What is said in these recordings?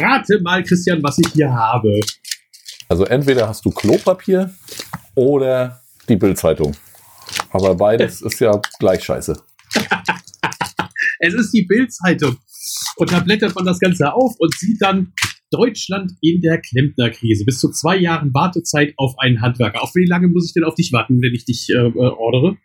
Rate mal, Christian, was ich hier habe. Also entweder hast du Klopapier oder die Bildzeitung. Aber beides ist ja gleich scheiße. es ist die Bildzeitung. Und da blättert man das Ganze auf und sieht dann Deutschland in der Klempnerkrise. Bis zu zwei Jahren Wartezeit auf einen Handwerker. Auf wie lange muss ich denn auf dich warten, wenn ich dich äh, äh ordere?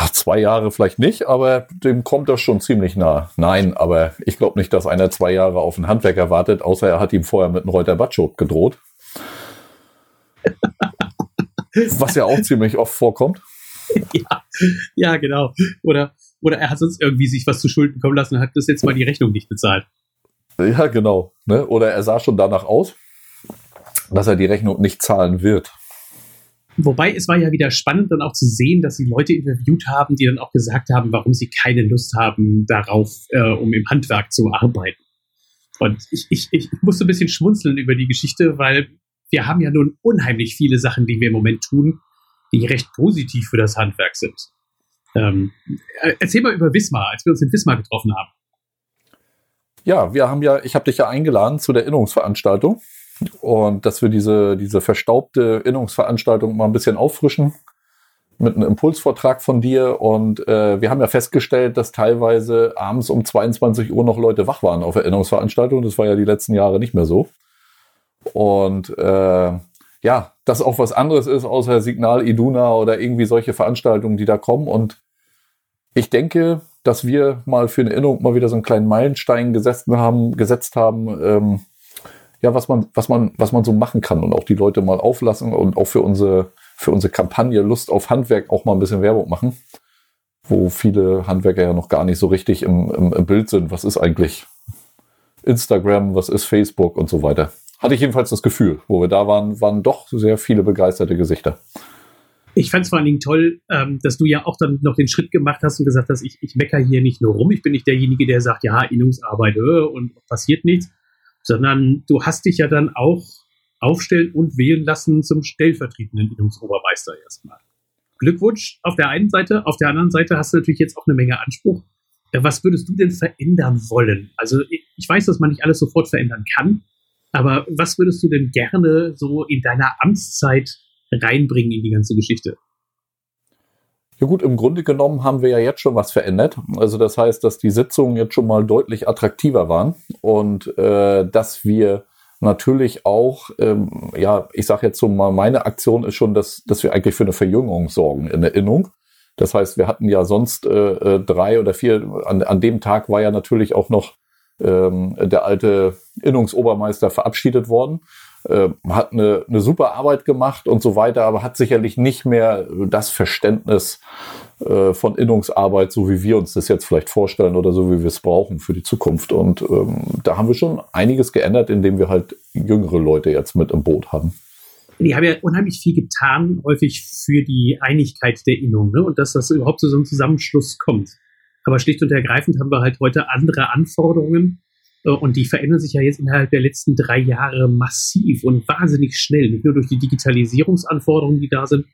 Ach, zwei Jahre vielleicht nicht, aber dem kommt das schon ziemlich nah. Nein, aber ich glaube nicht, dass einer zwei Jahre auf einen Handwerker wartet, außer er hat ihm vorher mit einem Reuter Batschot gedroht. Was ja auch ziemlich oft vorkommt. Ja, ja, genau. Oder, oder er hat sonst irgendwie sich was zu Schulden kommen lassen und hat das jetzt mal die Rechnung nicht bezahlt. Ja, genau. Ne? Oder er sah schon danach aus, dass er die Rechnung nicht zahlen wird. Wobei es war ja wieder spannend dann auch zu sehen, dass sie Leute interviewt haben, die dann auch gesagt haben, warum sie keine Lust haben darauf, äh, um im Handwerk zu arbeiten. Und ich, ich, ich musste ein bisschen schmunzeln über die Geschichte, weil wir haben ja nun unheimlich viele Sachen, die wir im Moment tun, die recht positiv für das Handwerk sind. Ähm, äh, erzähl mal über Wismar, als wir uns in Wismar getroffen haben. Ja, wir haben ja, ich habe dich ja eingeladen zu der Erinnerungsveranstaltung und dass wir diese, diese verstaubte Erinnerungsveranstaltung mal ein bisschen auffrischen mit einem Impulsvortrag von dir. Und äh, wir haben ja festgestellt, dass teilweise abends um 22 Uhr noch Leute wach waren auf Erinnerungsveranstaltungen. Das war ja die letzten Jahre nicht mehr so. Und äh, ja, das auch was anderes ist, außer Signal Iduna oder irgendwie solche Veranstaltungen, die da kommen. Und ich denke, dass wir mal für eine Erinnerung mal wieder so einen kleinen Meilenstein gesessen haben, gesetzt haben, ähm, ja, was man, was man, was man so machen kann und auch die Leute mal auflassen und auch für unsere, für unsere Kampagne Lust auf Handwerk auch mal ein bisschen Werbung machen, wo viele Handwerker ja noch gar nicht so richtig im, im, im Bild sind. Was ist eigentlich Instagram, was ist Facebook und so weiter. Hatte ich jedenfalls das Gefühl, wo wir da waren, waren doch sehr viele begeisterte Gesichter. Ich fand es vor allen Dingen toll, ähm, dass du ja auch dann noch den Schritt gemacht hast und gesagt hast, ich, ich mecker hier nicht nur rum, ich bin nicht derjenige, der sagt, ja, Innungsarbeit äh, und passiert nichts, sondern du hast dich ja dann auch aufstellen und wählen lassen zum stellvertretenden Innungsobermeister erstmal. Glückwunsch auf der einen Seite, auf der anderen Seite hast du natürlich jetzt auch eine Menge Anspruch. Was würdest du denn verändern wollen? Also ich weiß, dass man nicht alles sofort verändern kann, aber was würdest du denn gerne so in deiner Amtszeit reinbringen in die ganze Geschichte? Ja gut, im Grunde genommen haben wir ja jetzt schon was verändert. Also das heißt, dass die Sitzungen jetzt schon mal deutlich attraktiver waren und äh, dass wir natürlich auch, ähm, ja, ich sage jetzt so mal, meine Aktion ist schon, dass, dass wir eigentlich für eine Verjüngung sorgen in der Innung. Das heißt, wir hatten ja sonst äh, äh drei oder vier, an, an dem Tag war ja natürlich auch noch ähm, der alte Innungsobermeister verabschiedet worden. Äh, hat eine, eine super Arbeit gemacht und so weiter, aber hat sicherlich nicht mehr das Verständnis äh, von Innungsarbeit, so wie wir uns das jetzt vielleicht vorstellen oder so wie wir es brauchen für die Zukunft. Und ähm, da haben wir schon einiges geändert, indem wir halt jüngere Leute jetzt mit im Boot haben. Die haben ja unheimlich viel getan, häufig für die Einigkeit der Innung ne? und dass das überhaupt zu so einem Zusammenschluss kommt. Aber schlicht und ergreifend haben wir halt heute andere Anforderungen äh, und die verändern sich ja jetzt innerhalb der letzten drei Jahre massiv und wahnsinnig schnell. Nicht nur durch die Digitalisierungsanforderungen, die da sind,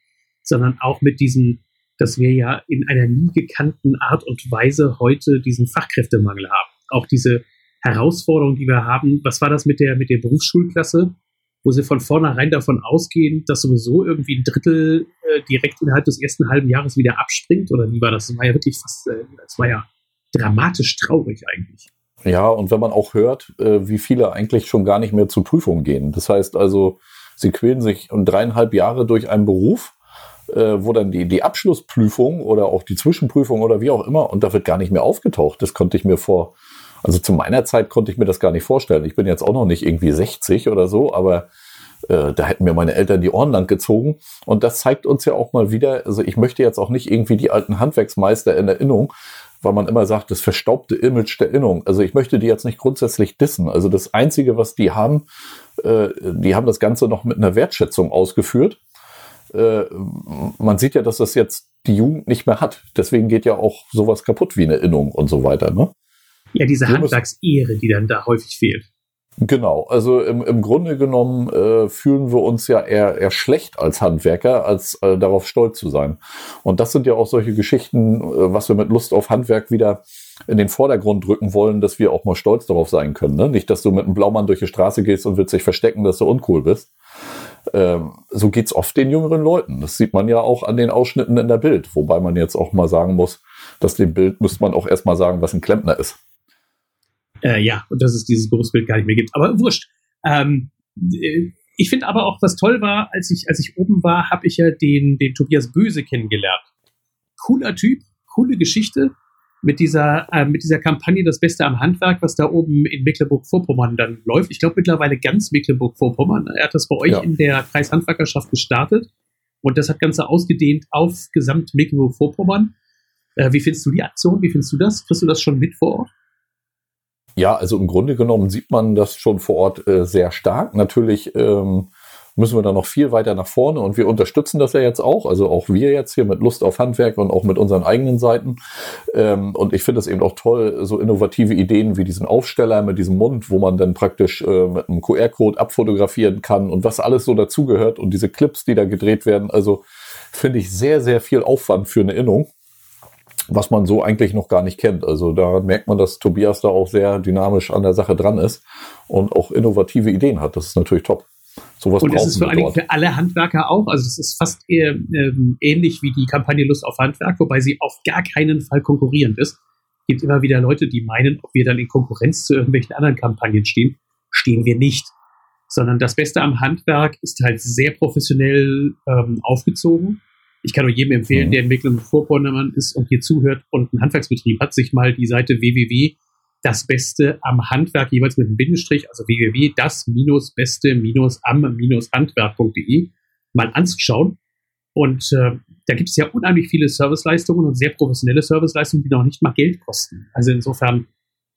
sondern auch mit diesen, dass wir ja in einer nie gekannten Art und Weise heute diesen Fachkräftemangel haben. Auch diese Herausforderung, die wir haben. Was war das mit der, mit der Berufsschulklasse? wo sie von vornherein davon ausgehen, dass sowieso irgendwie ein Drittel äh, direkt innerhalb des ersten halben Jahres wieder abspringt? Oder wie war das? Das war ja wirklich fast, äh, das war ja dramatisch traurig eigentlich. Ja, und wenn man auch hört, äh, wie viele eigentlich schon gar nicht mehr zur Prüfung gehen. Das heißt also, sie quälen sich um dreieinhalb Jahre durch einen Beruf, äh, wo dann die, die Abschlussprüfung oder auch die Zwischenprüfung oder wie auch immer, und da wird gar nicht mehr aufgetaucht. Das konnte ich mir vor also zu meiner Zeit konnte ich mir das gar nicht vorstellen. Ich bin jetzt auch noch nicht irgendwie 60 oder so, aber äh, da hätten mir meine Eltern die Ohren lang gezogen. Und das zeigt uns ja auch mal wieder, also ich möchte jetzt auch nicht irgendwie die alten Handwerksmeister in Erinnerung, weil man immer sagt, das verstaubte Image der Erinnerung. Also ich möchte die jetzt nicht grundsätzlich dissen. Also das Einzige, was die haben, äh, die haben das Ganze noch mit einer Wertschätzung ausgeführt. Äh, man sieht ja, dass das jetzt die Jugend nicht mehr hat. Deswegen geht ja auch sowas kaputt wie eine Erinnerung und so weiter. Ne? Ja, diese Handwerksehre, die dann da häufig fehlt. Genau, also im, im Grunde genommen äh, fühlen wir uns ja eher, eher schlecht als Handwerker, als äh, darauf stolz zu sein. Und das sind ja auch solche Geschichten, äh, was wir mit Lust auf Handwerk wieder in den Vordergrund drücken wollen, dass wir auch mal stolz darauf sein können. Ne? Nicht, dass du mit einem Blaumann durch die Straße gehst und willst dich verstecken, dass du uncool bist. Ähm, so geht's oft den jüngeren Leuten. Das sieht man ja auch an den Ausschnitten in der Bild, wobei man jetzt auch mal sagen muss, dass dem Bild müsste man auch erstmal sagen, was ein Klempner ist. Äh, ja, und dass es dieses Berufsbild gar nicht mehr gibt. Aber wurscht. Ähm, äh, ich finde aber auch, was toll war, als ich, als ich oben war, habe ich ja den, den Tobias Böse kennengelernt. Cooler Typ, coole Geschichte mit dieser, äh, mit dieser Kampagne Das Beste am Handwerk, was da oben in Mecklenburg-Vorpommern dann läuft. Ich glaube mittlerweile ganz Mecklenburg-Vorpommern. Er hat das bei euch ja. in der Kreishandwerkerschaft gestartet und das hat Ganze ausgedehnt auf gesamt Mecklenburg-Vorpommern. Äh, wie findest du die Aktion? Wie findest du das? Kriegst du das schon mit vor Ort? Ja, also im Grunde genommen sieht man das schon vor Ort äh, sehr stark. Natürlich ähm, müssen wir da noch viel weiter nach vorne und wir unterstützen das ja jetzt auch. Also auch wir jetzt hier mit Lust auf Handwerk und auch mit unseren eigenen Seiten. Ähm, und ich finde es eben auch toll, so innovative Ideen wie diesen Aufsteller mit diesem Mund, wo man dann praktisch äh, mit einem QR-Code abfotografieren kann und was alles so dazugehört und diese Clips, die da gedreht werden. Also finde ich sehr, sehr viel Aufwand für eine Innung was man so eigentlich noch gar nicht kennt. Also da merkt man, dass Tobias da auch sehr dynamisch an der Sache dran ist und auch innovative Ideen hat. Das ist natürlich top. Sowas und das ist vor allem für alle Handwerker auch. Also das ist fast eher, ähm, ähnlich wie die Kampagne Lust auf Handwerk, wobei sie auf gar keinen Fall konkurrierend ist. Es gibt immer wieder Leute, die meinen, ob wir dann in Konkurrenz zu irgendwelchen anderen Kampagnen stehen. Stehen wir nicht. Sondern das Beste am Handwerk ist halt sehr professionell ähm, aufgezogen ich kann nur jedem empfehlen, mhm. der in Mecklenburg-Vorpommern ist und hier zuhört und einen Handwerksbetrieb hat, sich mal die Seite www das Beste am Handwerk jeweils mit einem Bindestrich, also www das Beste am Handwerk.de mal anzuschauen. Und äh, da gibt es ja unheimlich viele Serviceleistungen und sehr professionelle Serviceleistungen, die noch nicht mal Geld kosten. Also insofern,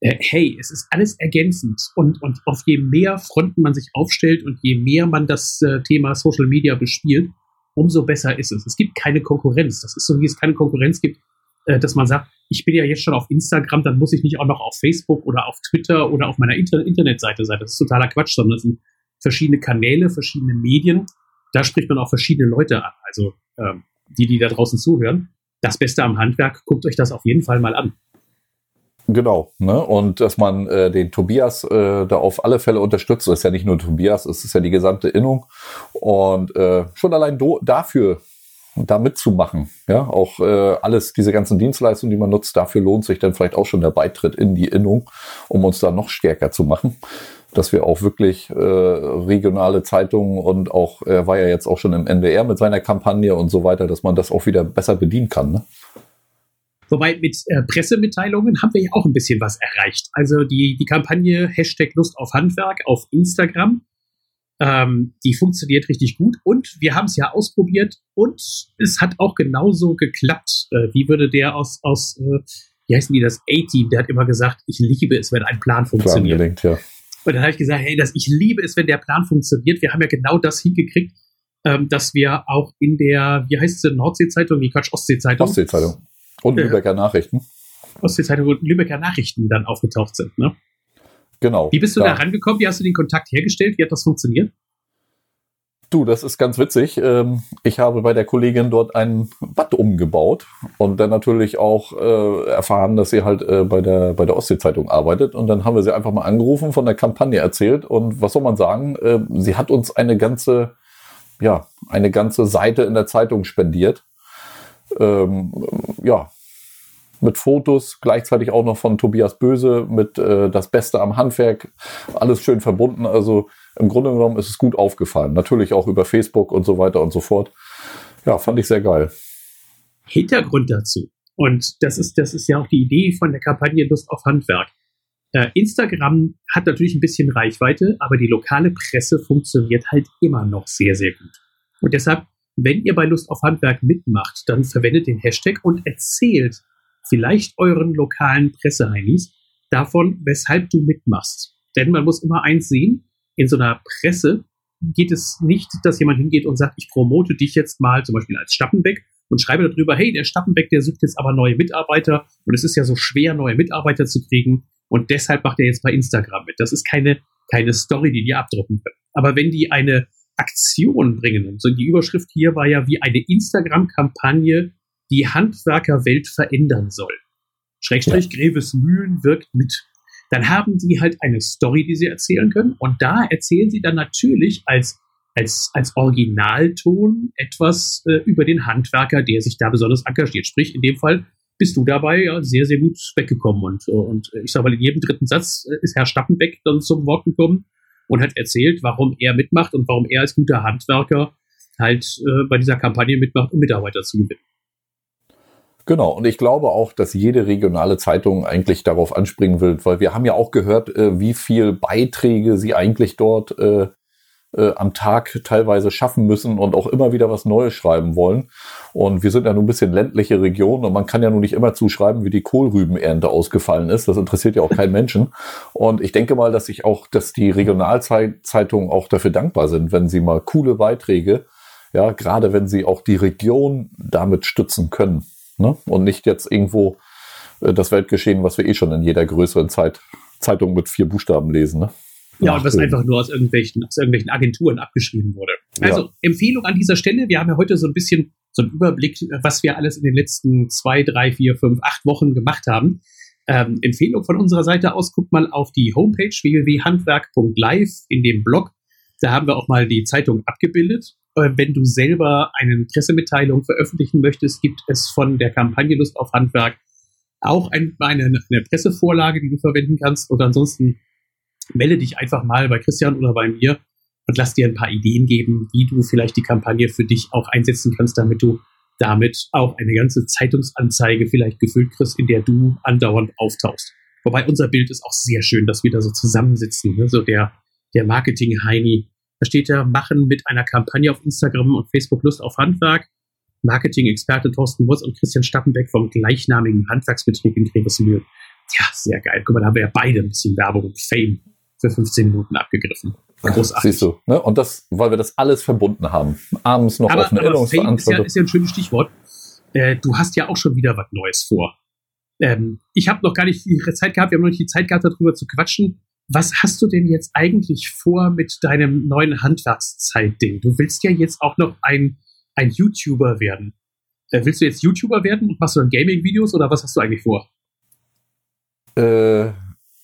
äh, hey, es ist alles ergänzend. Und, und auf je mehr Fronten man sich aufstellt und je mehr man das äh, Thema Social Media bespielt, umso besser ist es. Es gibt keine Konkurrenz. Das ist so, wie es keine Konkurrenz gibt, äh, dass man sagt, ich bin ja jetzt schon auf Instagram, dann muss ich nicht auch noch auf Facebook oder auf Twitter oder auf meiner Inter Internetseite sein. Das ist totaler Quatsch, sondern das sind verschiedene Kanäle, verschiedene Medien. Da spricht man auch verschiedene Leute an. Also ähm, die, die da draußen zuhören. Das Beste am Handwerk, guckt euch das auf jeden Fall mal an. Genau, ne? Und dass man äh, den Tobias äh, da auf alle Fälle unterstützt, das ist ja nicht nur Tobias, es ist ja die gesamte Innung. Und äh, schon allein dafür da mitzumachen, ja, auch äh, alles, diese ganzen Dienstleistungen, die man nutzt, dafür lohnt sich dann vielleicht auch schon der Beitritt in die Innung, um uns da noch stärker zu machen. Dass wir auch wirklich äh, regionale Zeitungen und auch, er war ja jetzt auch schon im NDR mit seiner Kampagne und so weiter, dass man das auch wieder besser bedienen kann. Ne? Wobei mit äh, Pressemitteilungen haben wir ja auch ein bisschen was erreicht. Also die, die Kampagne Hashtag Lust auf Handwerk auf Instagram, ähm, die funktioniert richtig gut und wir haben es ja ausprobiert und es hat auch genauso geklappt. Äh, wie würde der aus, aus äh, wie heißen die das, A-Team, der hat immer gesagt, ich liebe es, wenn ein Plan funktioniert. Plan gelingt, ja. Und dann habe ich gesagt, hey, das, ich liebe es, wenn der Plan funktioniert. Wir haben ja genau das hingekriegt, ähm, dass wir auch in der, wie heißt es, Nordsee-Zeitung, wie Quatsch, Ostsee-Zeitung. Ostsee-Zeitung und Lübecker Nachrichten. Ostsee-Zeitung und Lübecker Nachrichten dann aufgetaucht sind, ne? Genau. Wie bist du da. da rangekommen? Wie hast du den Kontakt hergestellt? Wie hat das funktioniert? Du, das ist ganz witzig. Ähm, ich habe bei der Kollegin dort ein Bad umgebaut und dann natürlich auch äh, erfahren, dass sie halt äh, bei der, bei der Ostsee-Zeitung arbeitet. Und dann haben wir sie einfach mal angerufen, von der Kampagne erzählt. Und was soll man sagen? Äh, sie hat uns eine ganze, ja, eine ganze Seite in der Zeitung spendiert ähm, ja, mit Fotos, gleichzeitig auch noch von Tobias Böse mit äh, das Beste am Handwerk, alles schön verbunden. Also im Grunde genommen ist es gut aufgefallen. Natürlich auch über Facebook und so weiter und so fort. Ja, fand ich sehr geil. Hintergrund dazu. Und das ist, das ist ja auch die Idee von der Kampagne Lust auf Handwerk. Äh, Instagram hat natürlich ein bisschen Reichweite, aber die lokale Presse funktioniert halt immer noch sehr, sehr gut. Und deshalb wenn ihr bei Lust auf Handwerk mitmacht, dann verwendet den Hashtag und erzählt vielleicht euren lokalen Presseheinis davon, weshalb du mitmachst. Denn man muss immer eins sehen, in so einer Presse geht es nicht, dass jemand hingeht und sagt, ich promote dich jetzt mal zum Beispiel als Stappenbeck und schreibe darüber, hey, der Stappenbeck, der sucht jetzt aber neue Mitarbeiter und es ist ja so schwer, neue Mitarbeiter zu kriegen und deshalb macht er jetzt bei Instagram mit. Das ist keine keine Story, die die abdrucken können. Aber wenn die eine Aktion bringen, und so die Überschrift hier war ja wie eine Instagram-Kampagne, die Handwerkerwelt verändern soll. Schrägstrich ja. Greves Mühlen wirkt mit. Dann haben sie halt eine Story, die sie erzählen können. Und da erzählen sie dann natürlich als, als, als Originalton etwas äh, über den Handwerker, der sich da besonders engagiert. Sprich, in dem Fall bist du dabei ja sehr, sehr gut weggekommen. Und, und ich sage mal, in jedem dritten Satz äh, ist Herr Stappenbeck dann zum Wort gekommen und hat erzählt, warum er mitmacht und warum er als guter Handwerker halt äh, bei dieser Kampagne mitmacht, um Mitarbeiter zu gewinnen. Genau, und ich glaube auch, dass jede regionale Zeitung eigentlich darauf anspringen will, weil wir haben ja auch gehört, äh, wie viel Beiträge sie eigentlich dort äh, äh, am Tag teilweise schaffen müssen und auch immer wieder was Neues schreiben wollen. Und wir sind ja nur ein bisschen ländliche Region und man kann ja nun nicht immer zuschreiben, wie die Kohlrübenernte ausgefallen ist. Das interessiert ja auch keinen Menschen. Und ich denke mal, dass sich auch, dass die Regionalzeitungen auch dafür dankbar sind, wenn sie mal coole Beiträge, ja, gerade wenn sie auch die Region damit stützen können. Ne? Und nicht jetzt irgendwo äh, das Weltgeschehen, was wir eh schon in jeder größeren Zeit, Zeitung mit vier Buchstaben lesen. Ne? Ja, und was einfach nur aus irgendwelchen, aus irgendwelchen Agenturen abgeschrieben wurde. Also ja. Empfehlung an dieser Stelle. Wir haben ja heute so ein bisschen so einen Überblick, was wir alles in den letzten zwei, drei, vier, fünf, acht Wochen gemacht haben. Ähm, Empfehlung von unserer Seite aus, guckt mal auf die Homepage www.handwerk.live in dem Blog. Da haben wir auch mal die Zeitung abgebildet. Äh, wenn du selber eine Pressemitteilung veröffentlichen möchtest, gibt es von der Kampagne Lust auf Handwerk auch ein, eine, eine Pressevorlage, die du verwenden kannst. Und ansonsten melde dich einfach mal bei Christian oder bei mir und lass dir ein paar Ideen geben, wie du vielleicht die Kampagne für dich auch einsetzen kannst, damit du damit auch eine ganze Zeitungsanzeige vielleicht gefüllt kriegst, in der du andauernd auftauchst. Wobei unser Bild ist auch sehr schön, dass wir da so zusammensitzen. Ne? So der, der Marketing-Heini da steht ja, machen mit einer Kampagne auf Instagram und Facebook Lust auf Handwerk. Marketing-Experte Thorsten Wurz und Christian Stappenbeck vom gleichnamigen Handwerksbetrieb in Grevesmühl. Ja, sehr geil. Guck mal, da haben wir ja beide ein bisschen Werbung und Fame für 15 Minuten abgegriffen. Großartig. Siehst du, ne? Und das, weil wir das alles verbunden haben. Abends noch aber, auf eine aber Fame ist ja, ist ja ein schönes Stichwort. Äh, du hast ja auch schon wieder was Neues vor. Ähm, ich habe noch gar nicht die Zeit gehabt, wir haben noch nicht die Zeit gehabt, darüber zu quatschen was hast du denn jetzt eigentlich vor mit deinem neuen Handwerkszeitding? Du willst ja jetzt auch noch ein, ein YouTuber werden. Äh, willst du jetzt YouTuber werden und machst du dann Gaming-Videos oder was hast du eigentlich vor? Äh,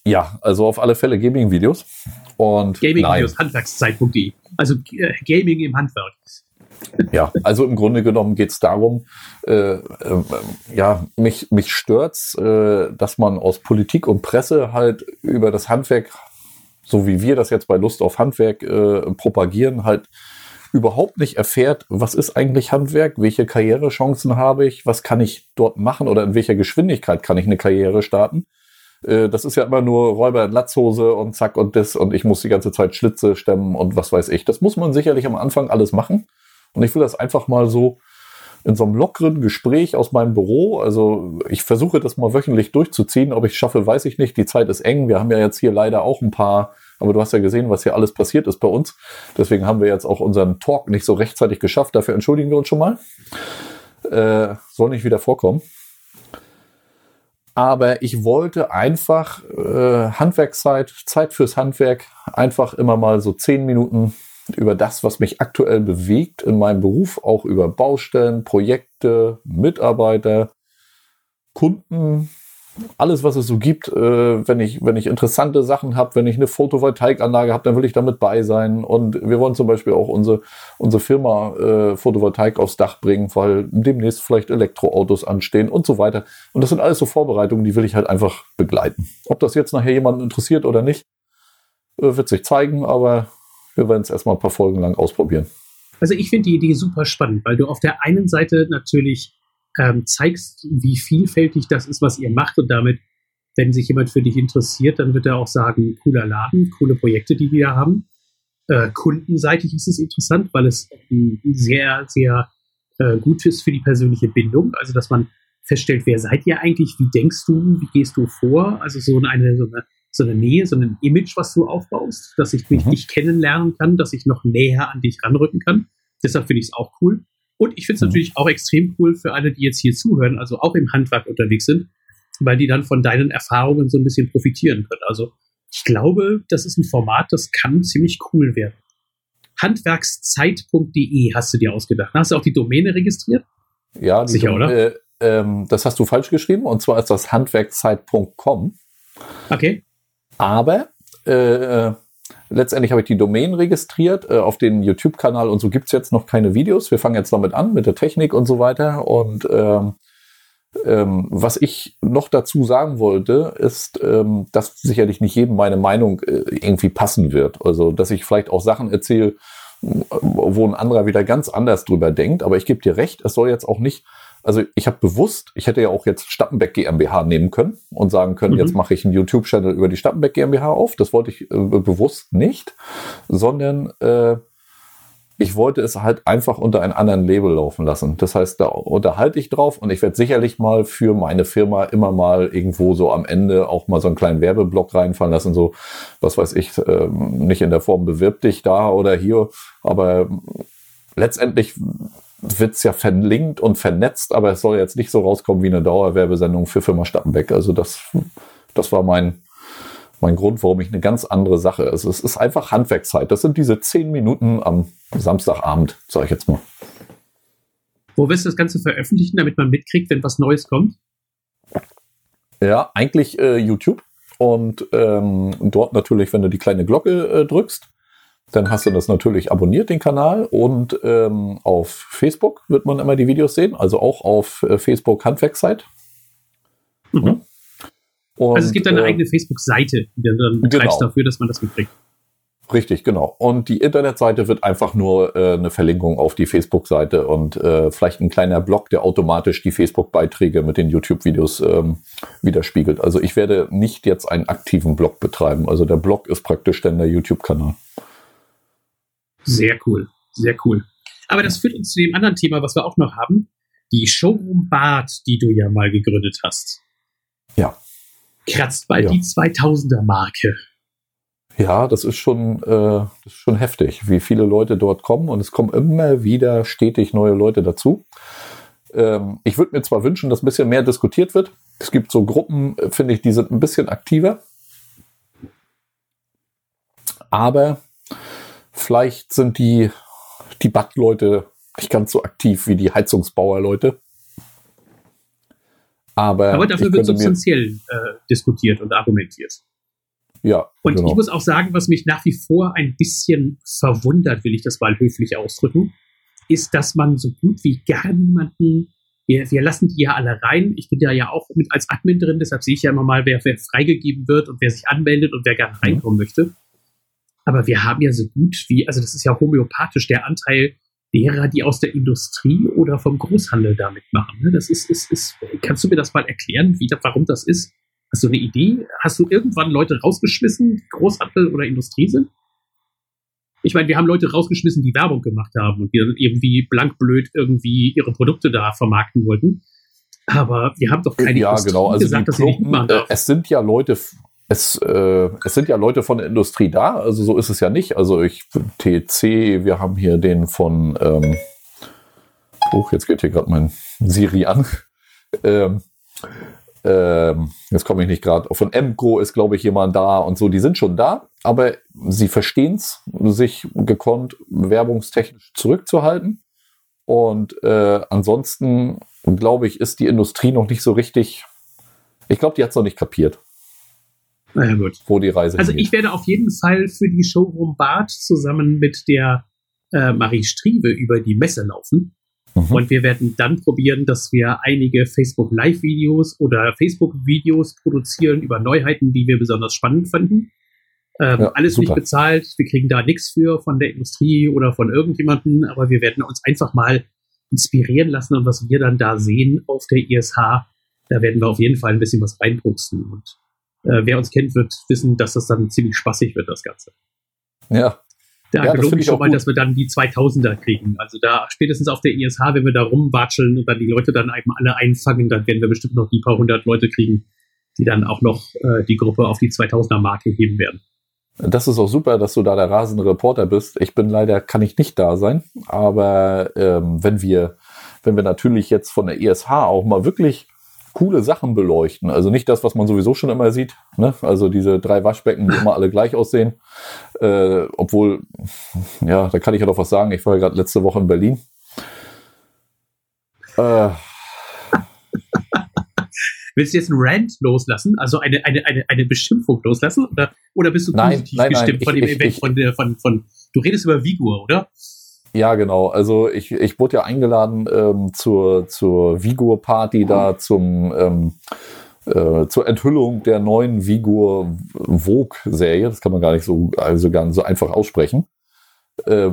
ja, also auf alle Fälle Gaming-Videos. Gaming-Videos, Handwerkszeit.de. Also äh, Gaming im Handwerk. Ja, also im Grunde genommen geht es darum, äh, äh, ja, mich, mich stört's, äh, dass man aus Politik und Presse halt über das Handwerk, so wie wir das jetzt bei Lust auf Handwerk äh, propagieren, halt überhaupt nicht erfährt, was ist eigentlich Handwerk, welche Karrierechancen habe ich, was kann ich dort machen oder in welcher Geschwindigkeit kann ich eine Karriere starten. Äh, das ist ja immer nur Räuber in Latzhose und zack und das und ich muss die ganze Zeit Schlitze stemmen und was weiß ich. Das muss man sicherlich am Anfang alles machen. Und ich will das einfach mal so in so einem lockeren Gespräch aus meinem Büro. Also ich versuche das mal wöchentlich durchzuziehen. Ob ich es schaffe, weiß ich nicht. Die Zeit ist eng. Wir haben ja jetzt hier leider auch ein paar, aber du hast ja gesehen, was hier alles passiert ist bei uns. Deswegen haben wir jetzt auch unseren Talk nicht so rechtzeitig geschafft. Dafür entschuldigen wir uns schon mal. Äh, soll nicht wieder vorkommen. Aber ich wollte einfach äh, Handwerkszeit, Zeit fürs Handwerk, einfach immer mal so zehn Minuten über das, was mich aktuell bewegt in meinem Beruf, auch über Baustellen, Projekte, Mitarbeiter, Kunden, alles, was es so gibt. Äh, wenn, ich, wenn ich interessante Sachen habe, wenn ich eine Photovoltaikanlage habe, dann will ich damit bei sein. Und wir wollen zum Beispiel auch unsere, unsere Firma äh, Photovoltaik aufs Dach bringen, weil demnächst vielleicht Elektroautos anstehen und so weiter. Und das sind alles so Vorbereitungen, die will ich halt einfach begleiten. Ob das jetzt nachher jemanden interessiert oder nicht, äh, wird sich zeigen, aber wir werden es erstmal ein paar Folgen lang ausprobieren. Also ich finde die Idee super spannend, weil du auf der einen Seite natürlich ähm, zeigst, wie vielfältig das ist, was ihr macht und damit, wenn sich jemand für dich interessiert, dann wird er auch sagen, cooler Laden, coole Projekte, die wir haben. Äh, kundenseitig ist es interessant, weil es äh, sehr, sehr äh, gut ist für die persönliche Bindung. Also, dass man feststellt, wer seid ihr eigentlich, wie denkst du, wie gehst du vor? Also so eine, so eine so eine Nähe, so ein Image, was du aufbaust, dass ich mhm. dich kennenlernen kann, dass ich noch näher an dich ranrücken kann. Deshalb finde ich es auch cool. Und ich finde es mhm. natürlich auch extrem cool für alle, die jetzt hier zuhören, also auch im Handwerk unterwegs sind, weil die dann von deinen Erfahrungen so ein bisschen profitieren können. Also ich glaube, das ist ein Format, das kann ziemlich cool werden. Handwerkszeit.de hast du dir ausgedacht. Hast du auch die Domäne registriert? Ja, Sicher, Dom- oder? Äh, ähm, das hast du falsch geschrieben. Und zwar ist das handwerkszeit.com. Okay. Aber äh, äh, letztendlich habe ich die Domain registriert. Äh, auf den YouTube-Kanal und so gibt's jetzt noch keine Videos. Wir fangen jetzt damit an mit der Technik und so weiter. Und ähm, ähm, was ich noch dazu sagen wollte, ist, ähm, dass sicherlich nicht jedem meine Meinung äh, irgendwie passen wird. Also, dass ich vielleicht auch Sachen erzähle, wo ein anderer wieder ganz anders drüber denkt. Aber ich gebe dir recht, es soll jetzt auch nicht, also ich habe bewusst, ich hätte ja auch jetzt Stappenbeck GmbH nehmen können und sagen können, Mhm. jetzt mache ich einen YouTube-Channel über die Stappenbeck GmbH auf. Das wollte ich äh, bewusst nicht, sondern äh, ich wollte es halt einfach unter einem anderen Label laufen lassen. Das heißt, da unterhalte ich drauf und ich werde sicherlich mal für meine Firma immer mal irgendwo so am Ende auch mal so einen kleinen Werbeblock reinfallen lassen, so, was weiß ich, ähm, nicht in der Form bewirb dich da oder hier, aber letztendlich wird's ja verlinkt und vernetzt, aber es soll jetzt nicht so rauskommen wie eine Dauerwerbesendung für Firma Stappenbeck. Also das, das war mein, mein Grund, warum ich eine ganz andere Sache. Also es ist einfach Handwerkszeit. Das sind diese zehn Minuten am Samstagabend, sage ich jetzt mal. Wo wirst du das Ganze veröffentlichen, damit man mitkriegt, wenn was Neues kommt? Ja, eigentlich äh, YouTube. Und ähm, dort natürlich, wenn du die kleine Glocke äh, drückst, dann hast du das natürlich abonniert, den Kanal. Und ähm, auf Facebook wird man immer die Videos sehen, also auch auf äh, Facebook Handwerkszeit. Mhm. Und, also es gibt eine äh, eigene Facebook-Seite, die dann betreibst Genau. dafür, dass man das mitkriegt. Richtig, genau. Und die Internetseite wird einfach nur äh, eine Verlinkung auf die Facebook-Seite und äh, vielleicht ein kleiner Blog, der automatisch die Facebook-Beiträge mit den YouTube-Videos ähm, widerspiegelt. Also ich werde nicht jetzt einen aktiven Blog betreiben. Also der Blog ist praktisch dann der YouTube-Kanal. Sehr cool, sehr cool. Aber das führt uns zu dem anderen Thema, was wir auch noch haben. Die Showroom Bad, die du ja mal gegründet hast. Ja. Kratzt bald Ja. die 2000er-Marke. Ja, das ist schon, äh, ist schon heftig, wie viele Leute dort kommen und es kommen immer wieder stetig neue Leute dazu. Ähm, ich würde mir zwar wünschen, dass ein bisschen mehr diskutiert wird. Es gibt so Gruppen, äh, finde ich, die sind ein bisschen aktiver. Aber vielleicht sind die, die Badleute nicht ganz so aktiv wie die Heizungsbauerleute. Aber, Aber dafür wird substanziell äh, diskutiert und argumentiert. ja, Und genau. ich muss auch sagen, was mich nach wie vor ein bisschen verwundert, will ich das mal höflich ausdrücken, ist, dass man so gut wie gar niemanden, wir, wir lassen die ja alle rein. Ich bin da ja auch mit als Admin drin, deshalb sehe ich ja immer mal, wer, wer freigegeben wird und wer sich anmeldet und wer gerne reinkommen möchte. Aber wir haben ja so gut wie, also das ist ja homöopathisch, der Anteil derer, die aus der Industrie oder vom Großhandel da mitmachen. ne? Das ist, ist, ist, kannst du mir das mal erklären, wie, warum das ist? Hast du eine Idee? Hast du irgendwann Leute rausgeschmissen, die Großhandel oder Industrie sind? Ich meine, wir haben Leute rausgeschmissen, die Werbung gemacht haben und die dann irgendwie blankblöd irgendwie ihre Produkte da vermarkten wollten. Aber wir haben doch keine ja, Industrie genau. Also gesagt, die dass sie nicht mitmachen äh, darf. es sind ja Leute, es, äh, es sind ja Leute von der Industrie da, also so ist es ja nicht. Also ich TC, wir haben hier den von, ähm, oh, jetzt geht hier gerade mein Siri an. Ähm, ähm, jetzt komme ich nicht gerade. Von Emco ist, glaube ich, jemand da und so. Die sind schon da, aber sie verstehen es, sich gekonnt werbungstechnisch zurückzuhalten. Und äh, ansonsten, glaube ich, ist die Industrie noch nicht so richtig. Ich glaube, die hat es noch nicht kapiert, Naja, gut. wo die Reise Also hingeht. ich werde auf jeden Fall für die Showroom Bad zusammen mit der äh, Marie Striebe über die Messe laufen. Mhm. Und wir werden dann probieren, dass wir einige Facebook Live-Videos oder Facebook-Videos produzieren über Neuheiten, die wir besonders spannend fanden. Ähm, Ja, alles nicht super. bezahlt. Wir kriegen da nichts für von der Industrie oder von irgendjemanden, aber wir werden uns einfach mal inspirieren lassen und was wir dann da sehen auf der ISH, da werden wir auf jeden Fall ein bisschen was reinputzen. Und äh, wer uns kennt, wird wissen, dass das dann ziemlich spaßig wird, das Ganze. ja, Da Ja, gelobe ich schon mal, gut. dass wir dann die 2000er kriegen. Also da spätestens auf der ISH, wenn wir da rumwatscheln und dann die Leute dann eben alle einfangen, dann werden wir bestimmt noch die paar hundert Leute kriegen, die dann auch noch äh, die Gruppe auf die 2000er Marke heben werden. das ist auch super, dass du da der rasende Reporter bist. Ich bin leider, kann ich nicht da sein. Aber ähm, wenn wir, wenn wir natürlich jetzt von der ESH auch mal wirklich coole Sachen beleuchten. Also nicht das, was man sowieso schon immer sieht. Ne? Also diese drei Waschbecken, die immer alle gleich aussehen. Äh, obwohl, ja, da kann ich ja doch was sagen. Ich war ja gerade letzte Woche in Berlin. Äh, Willst du jetzt einen Rant loslassen, also eine, eine, eine, eine Beschimpfung loslassen? Oder, oder bist du nein, positiv nein, gestimmt nein, von dem ich, Event ich, von, der, von, von, du redest über Vigur, oder? Ja, genau. Also ich, ich wurde ja eingeladen ähm, zur, zur Vigur-Party da zum ähm, äh, zur Enthüllung der neuen Vigur Vogue-Serie. Das kann man gar nicht so, also gar nicht so einfach aussprechen. Äh,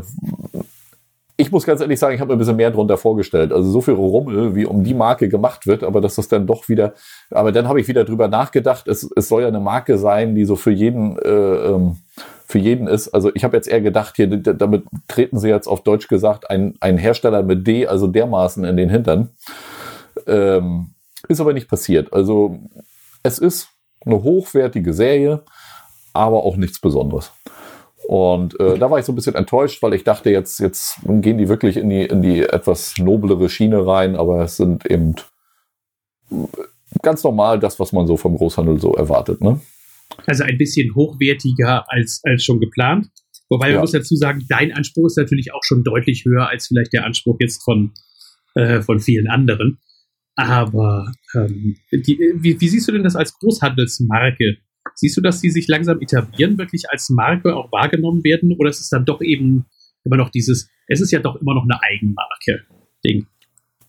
ich muss ganz ehrlich sagen, ich habe mir ein bisschen mehr drunter vorgestellt. Also so viel Rummel, wie um die Marke gemacht wird, aber dass das dann doch wieder, aber dann habe ich wieder drüber nachgedacht, es, es soll ja eine Marke sein, die so für jeden, äh, ähm, für jeden ist. Also ich habe jetzt eher gedacht, hier, damit treten sie jetzt auf Deutsch gesagt ein, ein Hersteller mit D, also dermaßen in den Hintern. Ähm, ist aber nicht passiert. Also es ist eine hochwertige Serie, aber auch nichts Besonderes. Und äh, da war ich so ein bisschen enttäuscht, weil ich dachte, jetzt, jetzt gehen die wirklich in die, in die etwas noblere Schiene rein, aber es sind eben ganz normal das, was man so vom Großhandel so erwartet. Ne? Also ein bisschen hochwertiger als, als schon geplant. Wobei ja. man muss dazu sagen, dein Anspruch ist natürlich auch schon deutlich höher als vielleicht der Anspruch jetzt von, äh, von vielen anderen. Aber ähm, die, wie, wie siehst du denn das als Großhandelsmarke? Siehst du, dass sie sich langsam etablieren, wirklich als Marke auch wahrgenommen werden? Oder ist es dann doch eben immer noch dieses, es ist ja doch immer noch eine Eigenmarke-Ding?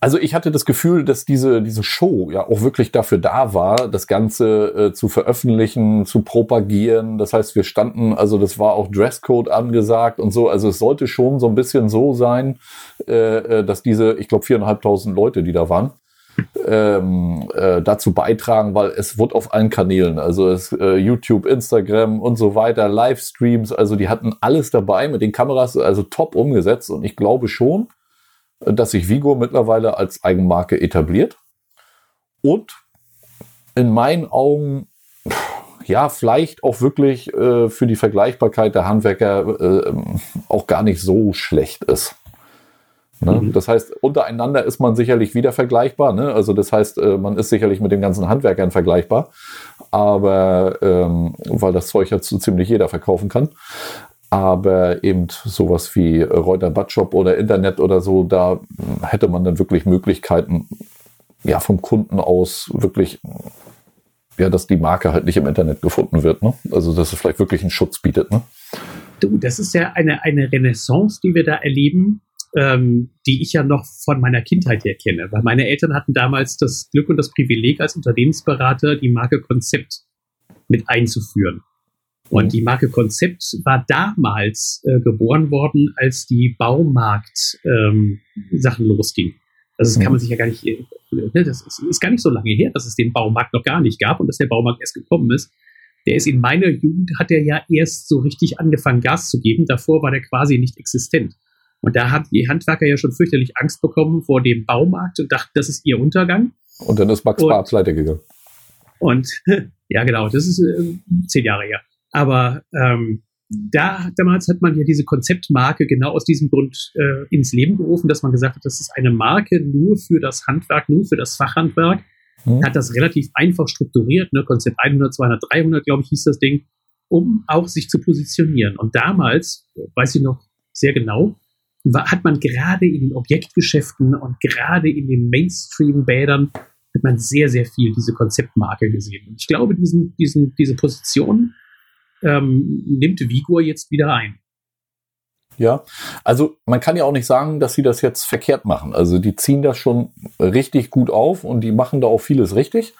Also ich hatte das Gefühl, dass diese, diese Show ja auch wirklich dafür da war, das Ganze äh, zu veröffentlichen, zu propagieren. Das heißt, wir standen, also das war auch Dresscode angesagt und so. Also es sollte schon so ein bisschen so sein, äh, äh dass diese, ich glaube, viereinhalbtausend Leute, die da waren, ähm, äh, dazu beitragen, weil es wird auf allen Kanälen, also es, äh, YouTube, Instagram und so weiter, Livestreams, also die hatten alles dabei mit den Kameras, also top umgesetzt und ich glaube schon, dass sich Vigo mittlerweile als Eigenmarke etabliert und in meinen Augen ja, vielleicht auch wirklich äh, für die Vergleichbarkeit der Handwerker äh, auch gar nicht so schlecht ist. Ne? Mhm. Das heißt, untereinander ist man sicherlich wieder vergleichbar. Ne? Also das heißt, äh, man ist sicherlich mit den ganzen Handwerkern vergleichbar, aber ähm, weil das Zeug ja zu ziemlich jeder verkaufen kann. Aber eben sowas wie Reuter Badshop oder Internet oder so, da hätte man dann wirklich Möglichkeiten, ja, vom Kunden aus wirklich, ja, dass die Marke halt nicht im Internet gefunden wird. Ne? Also, dass es vielleicht wirklich einen Schutz bietet. Ne? Du, das ist ja eine, eine Renaissance, die wir da erleben ähm, die ich ja noch von meiner Kindheit her kenne. Weil meine Eltern hatten damals das Glück und das Privileg, als Unternehmensberater die Marke Konzept mit einzuführen. Und mhm. die Marke Konzept war damals äh, geboren worden, als die Baumarkt-Sachen ähm, losging. Also das kann mhm. man sich ja gar nicht, äh, ne, das ist, ist, gar nicht so lange her, dass es den Baumarkt noch gar nicht gab und dass der Baumarkt erst gekommen ist. Der ist in meiner Jugend, hat er ja erst so richtig angefangen, Gas zu geben. Davor war der quasi nicht existent. Und da haben die Handwerker ja schon fürchterlich Angst bekommen vor dem Baumarkt und dachten, das ist ihr Untergang. Und dann ist Max Barth pleite gegangen. Und ja, genau, das ist äh, zehn Jahre her. Aber ähm, da damals hat man ja diese Konzeptmarke genau aus diesem Grund äh, ins Leben gerufen, dass man gesagt hat, das ist eine Marke nur für das Handwerk, nur für das Fachhandwerk. Hm. Hat das relativ einfach strukturiert, ne? Konzept 100, 200, 300, glaube ich, hieß das Ding, um auch sich zu positionieren. Und damals, weiß ich noch sehr genau, hat man gerade in den Objektgeschäften und gerade in den Mainstream-Bädern hat man sehr, sehr viel diese Konzeptmarke gesehen. Und ich glaube, diesen, diesen, diese Position ähm, nimmt Vigor jetzt wieder ein. Ja, also man kann ja auch nicht sagen, dass sie das jetzt verkehrt machen. Also die ziehen das schon richtig gut auf und die machen da auch vieles richtig.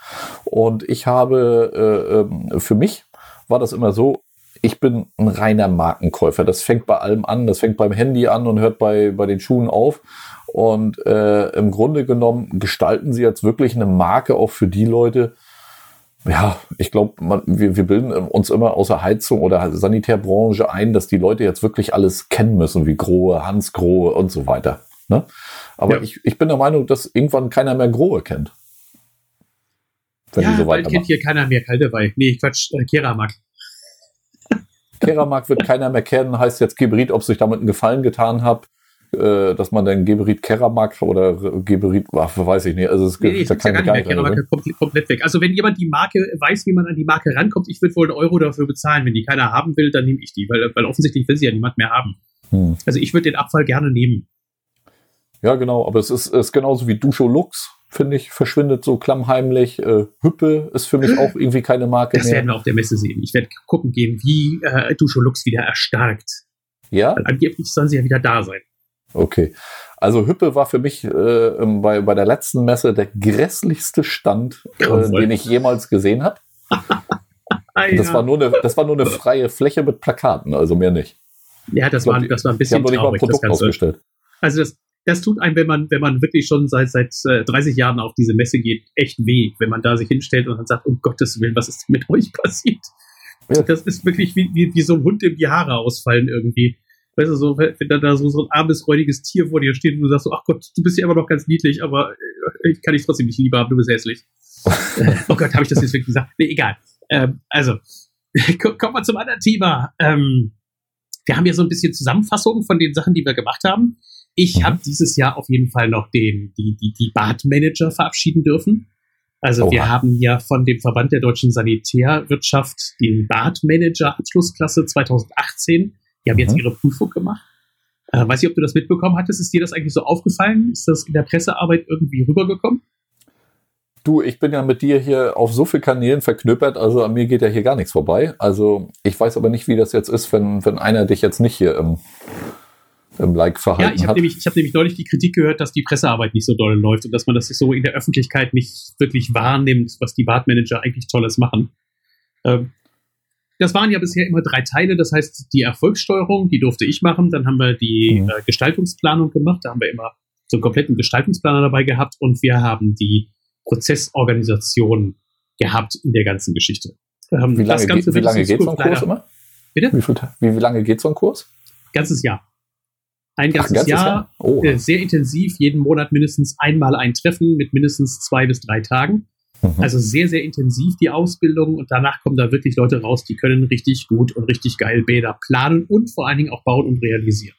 Und ich habe äh, ähm, für mich war das immer so, ich bin ein reiner Markenkäufer. Das fängt bei allem an. Das fängt beim Handy an und hört bei, bei den Schuhen auf. Und äh, im Grunde genommen gestalten sie jetzt wirklich eine Marke auch für die Leute. Ja, ich glaube, wir, wir bilden uns immer außer Heizung oder Sanitärbranche ein, dass die Leute jetzt wirklich alles kennen müssen, wie Grohe, Hans Grohe und so weiter. Ne? Aber ja. ich, ich bin der Meinung, dass irgendwann keiner mehr Grohe kennt. Wenn ja, so bald kennt hier keiner mehr Kaldewey. Nee, Quatsch, äh, Keramak. Keramark wird keiner mehr kennen, heißt jetzt Kibrit, ob sich damit einen Gefallen getan habe. Äh, dass man dann Geberit Keramak oder Geberit, ach, weiß ich nicht. Also es nee, nee, da kann ja gar nicht mehr. Keramak komplett, komplett weg. Also wenn jemand die Marke weiß, wie man an die Marke rankommt, ich würde wohl einen Euro dafür bezahlen. Wenn die keiner haben will, dann nehme ich die, weil, weil offensichtlich will sie ja niemand mehr haben. Hm. Also ich würde den Abfall gerne nehmen. Ja, genau, aber es ist, ist genauso wie Duscho Lux, finde ich, verschwindet so klammheimlich. Äh, Hüppe ist für mich auch irgendwie keine Marke das mehr. Das werden wir auf der Messe sehen. Ich werde gucken gehen, wie äh, Duscho Lux wieder erstarkt. Ja? Weil angeblich sollen sie ja wieder da sein. Okay. Also Hüppe war für mich äh, bei, bei der letzten Messe der grässlichste Stand, äh, den ich jemals gesehen habe. das, war nur eine, das war nur eine freie Fläche mit Plakaten, also mehr nicht. Ja, das, glaub, war, das war ein bisschen traurig, nicht mal ein Produkt ausgestellt. Also das, das tut einem, wenn man, wenn man wirklich schon seit, seit äh, 30 Jahren auf diese Messe geht, echt weh, wenn man da sich hinstellt und dann sagt, um Gottes Willen, was ist denn mit euch passiert? Ja. Das ist wirklich wie, wie, wie so ein Hund, dem die Haare ausfallen irgendwie. Weißt du, so, wenn da, da so, so ein armes, räudiges Tier vor dir steht und du sagst so, ach Gott, du bist ja immer noch ganz niedlich, aber äh, ich kann dich trotzdem nicht lieber haben, du bist hässlich. oh Gott, habe ich das jetzt wirklich gesagt? Nee, egal. Ähm, also, kommen wir zum anderen Thema. Ähm, wir haben ja so ein bisschen Zusammenfassung von den Sachen, die wir gemacht haben. Ich mhm. habe dieses Jahr auf jeden Fall noch den, die, die, die Badmanager verabschieden dürfen. Also Oha. wir haben ja von dem Verband der deutschen Sanitärwirtschaft den Badmanager Abschlussklasse 2018. Die haben mhm. jetzt ihre Prüfung gemacht. Äh, weiß ich, ob du das mitbekommen hattest. Ist dir das eigentlich so aufgefallen? Ist das in der Pressearbeit irgendwie rübergekommen? Du, ich bin ja mit dir hier auf so vielen Kanälen verknüppert, also an mir geht ja hier gar nichts vorbei. Also ich weiß aber nicht, wie das jetzt ist, wenn, wenn einer dich jetzt nicht hier im, im Like-Verhalten ja, ich habe nämlich, hab nämlich neulich die Kritik gehört, dass die Pressearbeit nicht so doll läuft und dass man das so in der Öffentlichkeit nicht wirklich wahrnimmt, was die Badmanager eigentlich Tolles machen. Ähm, das waren ja bisher immer drei Teile. Das heißt, die Erfolgssteuerung, die durfte ich machen. Dann haben wir die mhm. äh, Gestaltungsplanung gemacht. Da haben wir immer so einen kompletten Gestaltungsplaner dabei gehabt. Und wir haben die Prozessorganisation gehabt in der ganzen Geschichte. Ähm, wie lange, Ganze wie lange geht so ein Kurs immer? Bitte? Wie, viel, wie, wie lange geht so ein Kurs? Ganzes Jahr. Ein ganzes, Ach, ganzes Jahr, Jahr. Oh. Äh, sehr intensiv, jeden Monat mindestens einmal ein Treffen mit mindestens zwei bis drei Tagen. Mhm. Also sehr, sehr intensiv die Ausbildung und danach kommen da wirklich Leute raus, die können richtig gut und richtig geil Bäder planen und vor allen Dingen auch bauen und realisieren.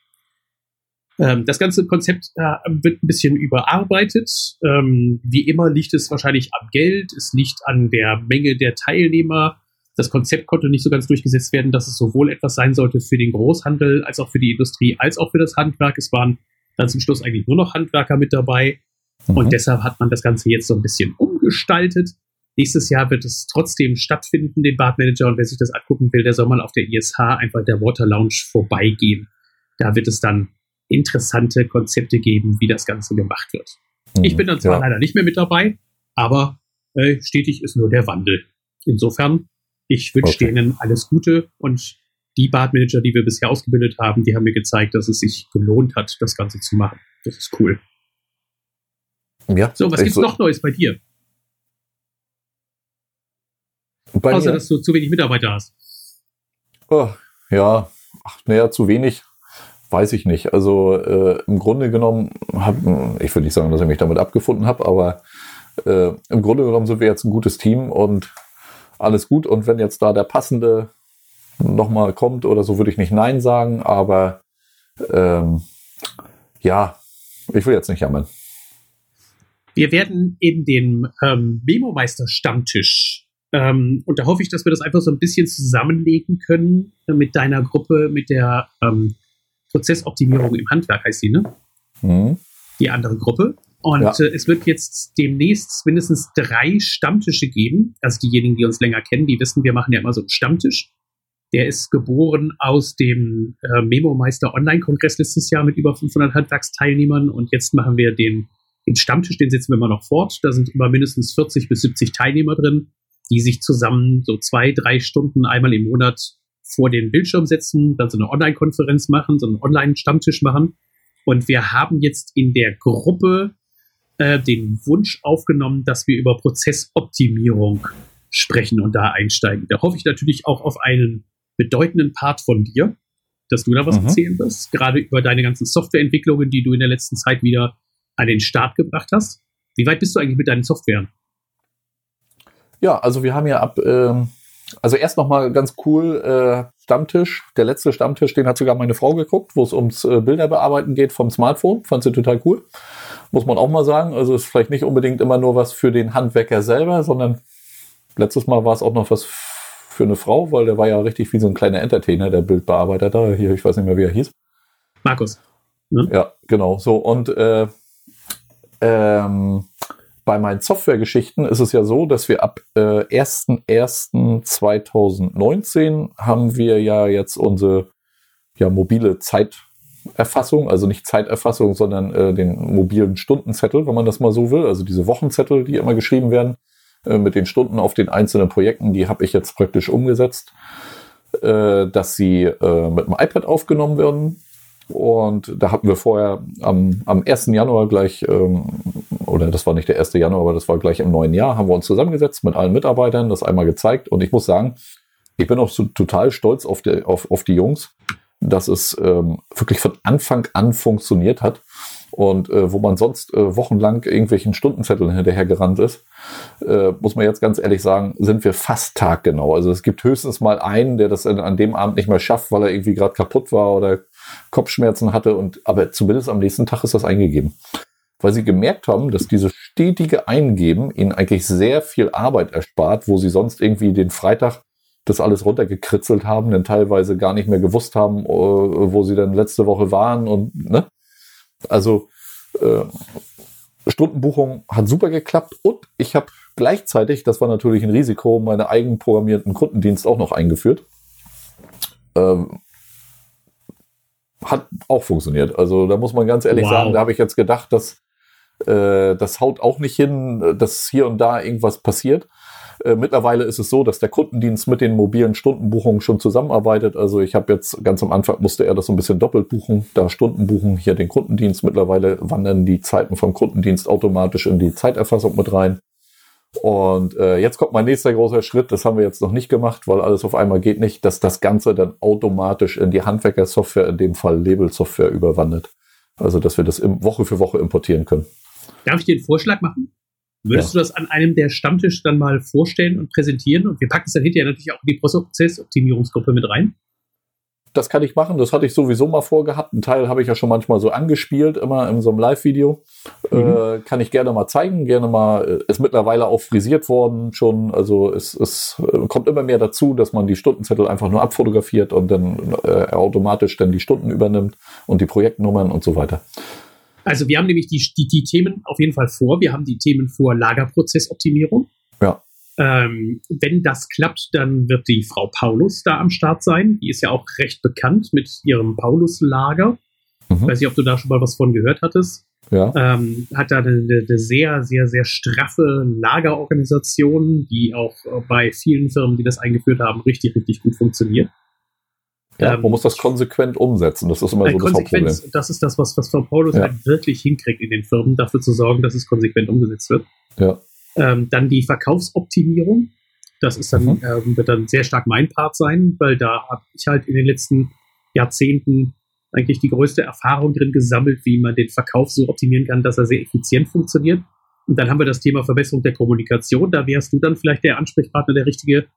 Ähm, das ganze Konzept äh, wird ein bisschen überarbeitet. Ähm, wie immer liegt es wahrscheinlich am Geld, es liegt an der Menge der Teilnehmer. Das Konzept konnte nicht so ganz durchgesetzt werden, dass es sowohl etwas sein sollte für den Großhandel als auch für die Industrie als auch für das Handwerk. Es waren dann zum Schluss eigentlich nur noch Handwerker mit dabei. Mhm. Und deshalb hat man das Ganze jetzt so ein bisschen umgestaltet. Nächstes Jahr wird es trotzdem stattfinden, den Badmanager. Und wer sich das angucken will, der soll mal auf der ISH einfach der Water Lounge vorbeigehen. Da wird es dann interessante Konzepte geben, wie das Ganze gemacht wird. Mhm, ich bin dann zwar ja. leider nicht mehr mit dabei, aber äh, stetig ist nur der Wandel. Insofern, ich wünsche okay. denen alles Gute und die Badmanager, die wir bisher ausgebildet haben, die haben mir gezeigt, dass es sich gelohnt hat, das Ganze zu machen. Das ist cool. Ja, so, was gibt's so noch Neues bei dir? Bei Außer, mir? dass du zu wenig Mitarbeiter hast. Oh, ja, ach, naja, zu wenig, weiß ich nicht. Also äh, im Grunde genommen, hab, ich würde nicht sagen, dass ich mich damit abgefunden habe, aber äh, im Grunde genommen sind wir jetzt ein gutes Team und alles gut. Und wenn jetzt da der passende nochmal kommt oder so, würde ich nicht Nein sagen, aber ähm, ja, ich will jetzt nicht jammern. Wir werden in den ähm, Memo-Meister-Stammtisch, ähm, und da hoffe ich, dass wir das einfach so ein bisschen zusammenlegen können äh, mit deiner Gruppe, mit der ähm, Prozessoptimierung im Handwerk, heißt die, ne? Mhm. Die andere Gruppe. Und ja. äh, es wird jetzt demnächst mindestens drei Stammtische geben. Also diejenigen, die uns länger kennen, die wissen, wir machen ja immer so einen Stammtisch. Der ist geboren aus dem äh, Memo-Meister Online-Kongress letztes Jahr mit über 500 Handwerksteilnehmern. Und jetzt machen wir den den Stammtisch, den setzen wir immer noch fort. Da sind immer mindestens 40 bis 70 Teilnehmer drin, die sich zusammen so zwei, drei Stunden einmal im Monat vor den Bildschirm setzen, dann so eine Online-Konferenz machen, so einen Online-Stammtisch machen. Und wir haben jetzt in der Gruppe äh, den Wunsch aufgenommen, dass wir über Prozessoptimierung sprechen und da einsteigen. Da hoffe ich natürlich auch auf einen bedeutenden Part von dir, dass du da was mhm. erzählen wirst, gerade über deine ganzen Softwareentwicklungen, die du in der letzten Zeit wieder an den Start gebracht hast. Wie weit bist du eigentlich mit deinen Softwaren? Ja, also wir haben ja ab, ähm, also erst nochmal ganz cool, äh, Stammtisch, der letzte Stammtisch, den hat sogar meine Frau geguckt, wo es ums äh, Bilderbearbeiten geht vom Smartphone. Fand sie total cool. Muss man auch mal sagen. Also ist vielleicht nicht unbedingt immer nur was für den Handwerker selber, sondern letztes Mal war es auch noch was für eine Frau, weil der war ja richtig wie so ein kleiner Entertainer, der Bildbearbeiter da. Hier, ich weiß nicht mehr, wie er hieß. Markus. Ne? Ja, genau. So, und äh, ähm, bei meinen Softwaregeschichten ist es ja so, dass wir ab äh, 1.1.2019 haben wir ja jetzt unsere ja, mobile Zeiterfassung, also nicht Zeiterfassung, sondern äh, den mobilen Stundenzettel, wenn man das mal so will, also diese Wochenzettel, die immer geschrieben werden, äh, mit den Stunden auf den einzelnen Projekten, die habe ich jetzt praktisch umgesetzt, äh, dass sie äh, mit dem iPad aufgenommen werden und da hatten wir vorher am, am 1. Januar gleich, ähm, oder das war nicht der 1. Januar, aber das war gleich im neuen Jahr, haben wir uns zusammengesetzt mit allen Mitarbeitern, das einmal gezeigt. Und ich muss sagen, ich bin auch so total stolz auf die, auf, auf die Jungs, dass es ähm, wirklich von Anfang an funktioniert hat. Und äh, wo man sonst äh, wochenlang irgendwelchen Stundenzetteln hinterhergerannt ist, äh, muss man jetzt ganz ehrlich sagen, sind wir fast taggenau. Also es gibt höchstens mal einen, der das an dem Abend nicht mehr schafft, weil er irgendwie gerade kaputt war oder Kopfschmerzen hatte und aber zumindest am nächsten Tag ist das eingegeben. Weil sie gemerkt haben, dass dieses stetige Eingeben ihnen eigentlich sehr viel Arbeit erspart, wo sie sonst irgendwie den Freitag das alles runtergekritzelt haben, dann teilweise gar nicht mehr gewusst haben, äh, wo sie dann letzte Woche waren und ne? Also äh, Stundenbuchung hat super geklappt und ich habe gleichzeitig, das war natürlich ein Risiko, meine eigenprogrammierten Kundendienst auch noch eingeführt. Ähm, hat auch funktioniert. Also da muss man ganz ehrlich wow. sagen, da habe ich jetzt gedacht, dass äh, das haut auch nicht hin, dass hier und da irgendwas passiert. Äh, mittlerweile ist es so, dass der Kundendienst mit den mobilen Stundenbuchungen schon zusammenarbeitet. Also ich habe jetzt ganz am Anfang musste er das so ein bisschen doppelt buchen, da Stunden buchen, hier den Kundendienst. Mittlerweile wandern die Zeiten vom Kundendienst automatisch in die Zeiterfassung mit rein. Und äh, jetzt kommt mein nächster großer Schritt, das haben wir jetzt noch nicht gemacht, weil alles auf einmal geht nicht, dass das Ganze dann automatisch in die Handwerkersoftware, in dem Fall Label-Software, überwandert. Also, dass wir das Woche für Woche importieren können. Darf ich dir einen Vorschlag machen? Würdest ja. du das an einem der Stammtisch dann mal vorstellen und präsentieren? Und wir packen es dann hinterher natürlich auch in die Prozessoptimierungsgruppe mit rein das kann ich machen. Das hatte ich sowieso mal vorgehabt. Ein Teil habe ich ja schon manchmal so angespielt, immer in so einem Live-Video. Mhm. Äh, kann ich gerne mal zeigen. Gerne mal, äh, ist mittlerweile auch frisiert worden schon. Also es, es äh, kommt immer mehr dazu, dass man die Stundenzettel einfach nur abfotografiert und dann äh, automatisch dann die Stunden übernimmt und die Projektnummern und so weiter. Also wir haben nämlich die, die, die Themen auf jeden Fall vor. Wir haben die Themen vor Lagerprozessoptimierung. Ähm, wenn das klappt, dann wird die Frau Paulus da am Start sein. Die ist ja auch recht bekannt mit ihrem Paulus-Lager. Mhm. Weiß nicht, ob du da schon mal was von gehört hattest. Ja. Ähm, hat da eine, eine, sehr, sehr, sehr straffe Lagerorganisation, die auch bei vielen Firmen, die das eingeführt haben, richtig, richtig gut funktioniert. Ja, ähm, man muss das konsequent umsetzen. Das ist immer so das Hauptproblem. Das ist das, was, was Frau Paulus ja. halt wirklich hinkriegt in den Firmen, dafür zu sorgen, dass es konsequent umgesetzt wird. Ja. Ähm, dann die Verkaufsoptimierung. Das ist dann, mhm. ähm, wird dann sehr stark mein Part sein, weil da habe ich halt in den letzten Jahrzehnten eigentlich die größte Erfahrung drin gesammelt, wie man den Verkauf so optimieren kann, dass er sehr effizient funktioniert. Und dann haben wir das Thema Verbesserung der Kommunikation. Da wärst du dann vielleicht der Ansprechpartner, der richtige,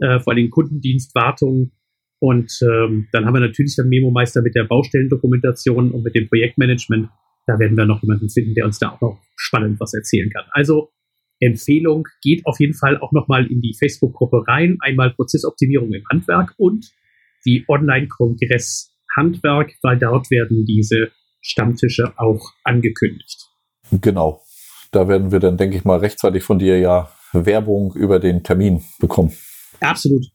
äh, vor allem Kundendienst, Wartung. Und ähm, dann haben wir natürlich dann Memo-Meister mit der Baustellendokumentation und mit dem Projektmanagement. Da werden wir noch jemanden finden, der uns da auch noch spannend was erzählen kann. Also Empfehlung, geht auf jeden Fall auch nochmal in die Facebook-Gruppe rein. Einmal Prozessoptimierung im Handwerk und die Online-Kongress Handwerk, weil dort werden diese Stammtische auch angekündigt. Genau. Da werden wir dann, denke ich mal, rechtzeitig von dir ja Werbung über den Termin bekommen. Absolut.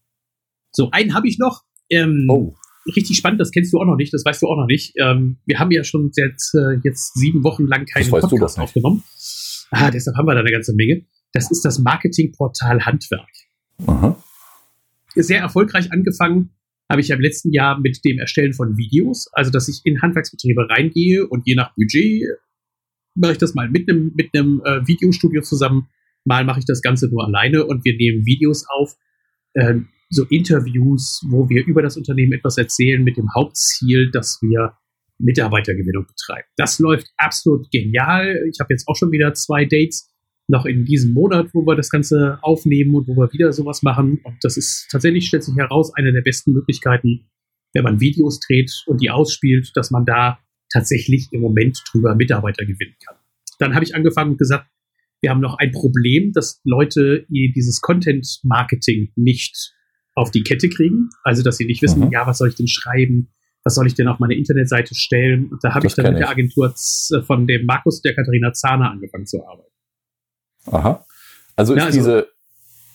So, einen habe ich noch. Ähm, oh. Richtig spannend, das kennst du auch noch nicht, das weißt du auch noch nicht. Ähm, wir haben ja schon jetzt, äh, jetzt sieben Wochen lang keinen Podcast aufgenommen. Ah, deshalb haben wir da eine ganze Menge. Das ist das Marketingportal Handwerk. Aha. Sehr erfolgreich angefangen habe ich ja im letzten Jahr mit dem Erstellen von Videos, also dass ich in Handwerksbetriebe reingehe und je nach Budget mache ich das mal mit einem mit einem äh, Videostudio zusammen, mal mache ich das Ganze nur alleine und wir nehmen Videos auf, äh, so Interviews, wo wir über das Unternehmen etwas erzählen mit dem Hauptziel, dass wir Mitarbeitergewinnung betreiben. Das läuft absolut genial. Ich habe jetzt auch schon wieder zwei Dates noch in diesem Monat, wo wir das Ganze aufnehmen und wo wir wieder sowas machen. Und das ist tatsächlich, stellt sich heraus, eine der besten Möglichkeiten, wenn man Videos dreht und die ausspielt, dass man da tatsächlich im Moment drüber Mitarbeiter gewinnen kann. Dann habe ich angefangen und gesagt, wir haben noch ein Problem, dass Leute dieses Content Marketing nicht auf die Kette kriegen. Also, dass sie nicht wissen, mhm. ja, was soll ich denn schreiben? Was soll ich denn auf meine Internetseite stellen? Und da habe ich dann mit der Agentur von dem Markus der Katharina Zahner angefangen zu arbeiten. Aha. Also ist ja, also, diese,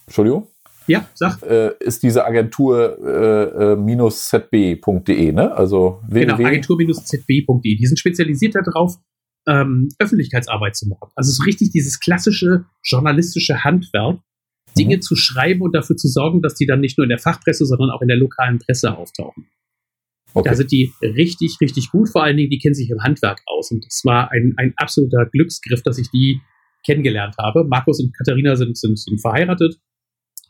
Entschuldigung? Ja, sag. Äh, ist diese Agentur äh, äh, zb.de, ne? Also Genau, agentur-zb.de. Die sind spezialisiert darauf, ähm, Öffentlichkeitsarbeit zu machen. Also so richtig dieses klassische journalistische Handwerk, Dinge mhm. zu schreiben und dafür zu sorgen, dass die dann nicht nur in der Fachpresse, sondern auch in der lokalen Presse auftauchen. Okay. Da sind die richtig, richtig gut. Vor allen Dingen, die kennen sich im Handwerk aus. Und das war ein, ein absoluter Glücksgriff, dass ich die kennengelernt habe. Markus und Katharina sind, sind, sind verheiratet.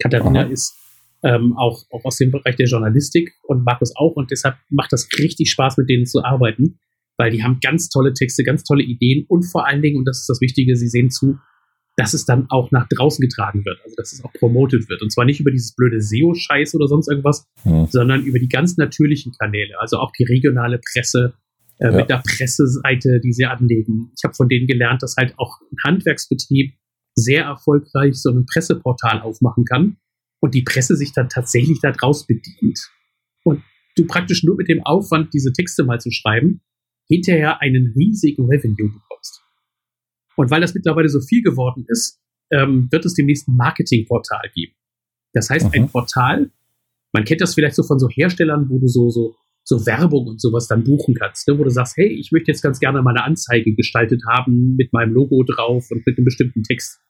Katharina Aha. ist ähm, auch, auch aus dem Bereich der Journalistik und Markus auch. Und deshalb macht das richtig Spaß, mit denen zu arbeiten, weil die haben ganz tolle Texte, ganz tolle Ideen und vor allen Dingen, und das ist das Wichtige, sie sehen zu, dass es dann auch nach draußen getragen wird, also dass es auch promotet wird. Und zwar nicht über dieses blöde SEO-Scheiß oder sonst irgendwas, hm. sondern über die ganz natürlichen Kanäle, also auch die regionale Presse, äh, ja. mit der Presseseite, die sie anlegen. Ich habe von denen gelernt, dass halt auch ein Handwerksbetrieb sehr erfolgreich so ein Presseportal aufmachen kann und die Presse sich dann tatsächlich daraus bedient. Und du praktisch nur mit dem Aufwand, diese Texte mal zu schreiben, hinterher einen riesigen Revenue bekommst. Und weil das mittlerweile so viel geworden ist, ähm, wird es demnächst ein Marketingportal geben. Das heißt, mhm. ein Portal, man kennt das vielleicht so von so Herstellern, wo du so, so, so Werbung und sowas dann buchen kannst, ne? wo du sagst, hey, ich möchte jetzt ganz gerne meine Anzeige gestaltet haben mit meinem Logo drauf und mit einem bestimmten Text.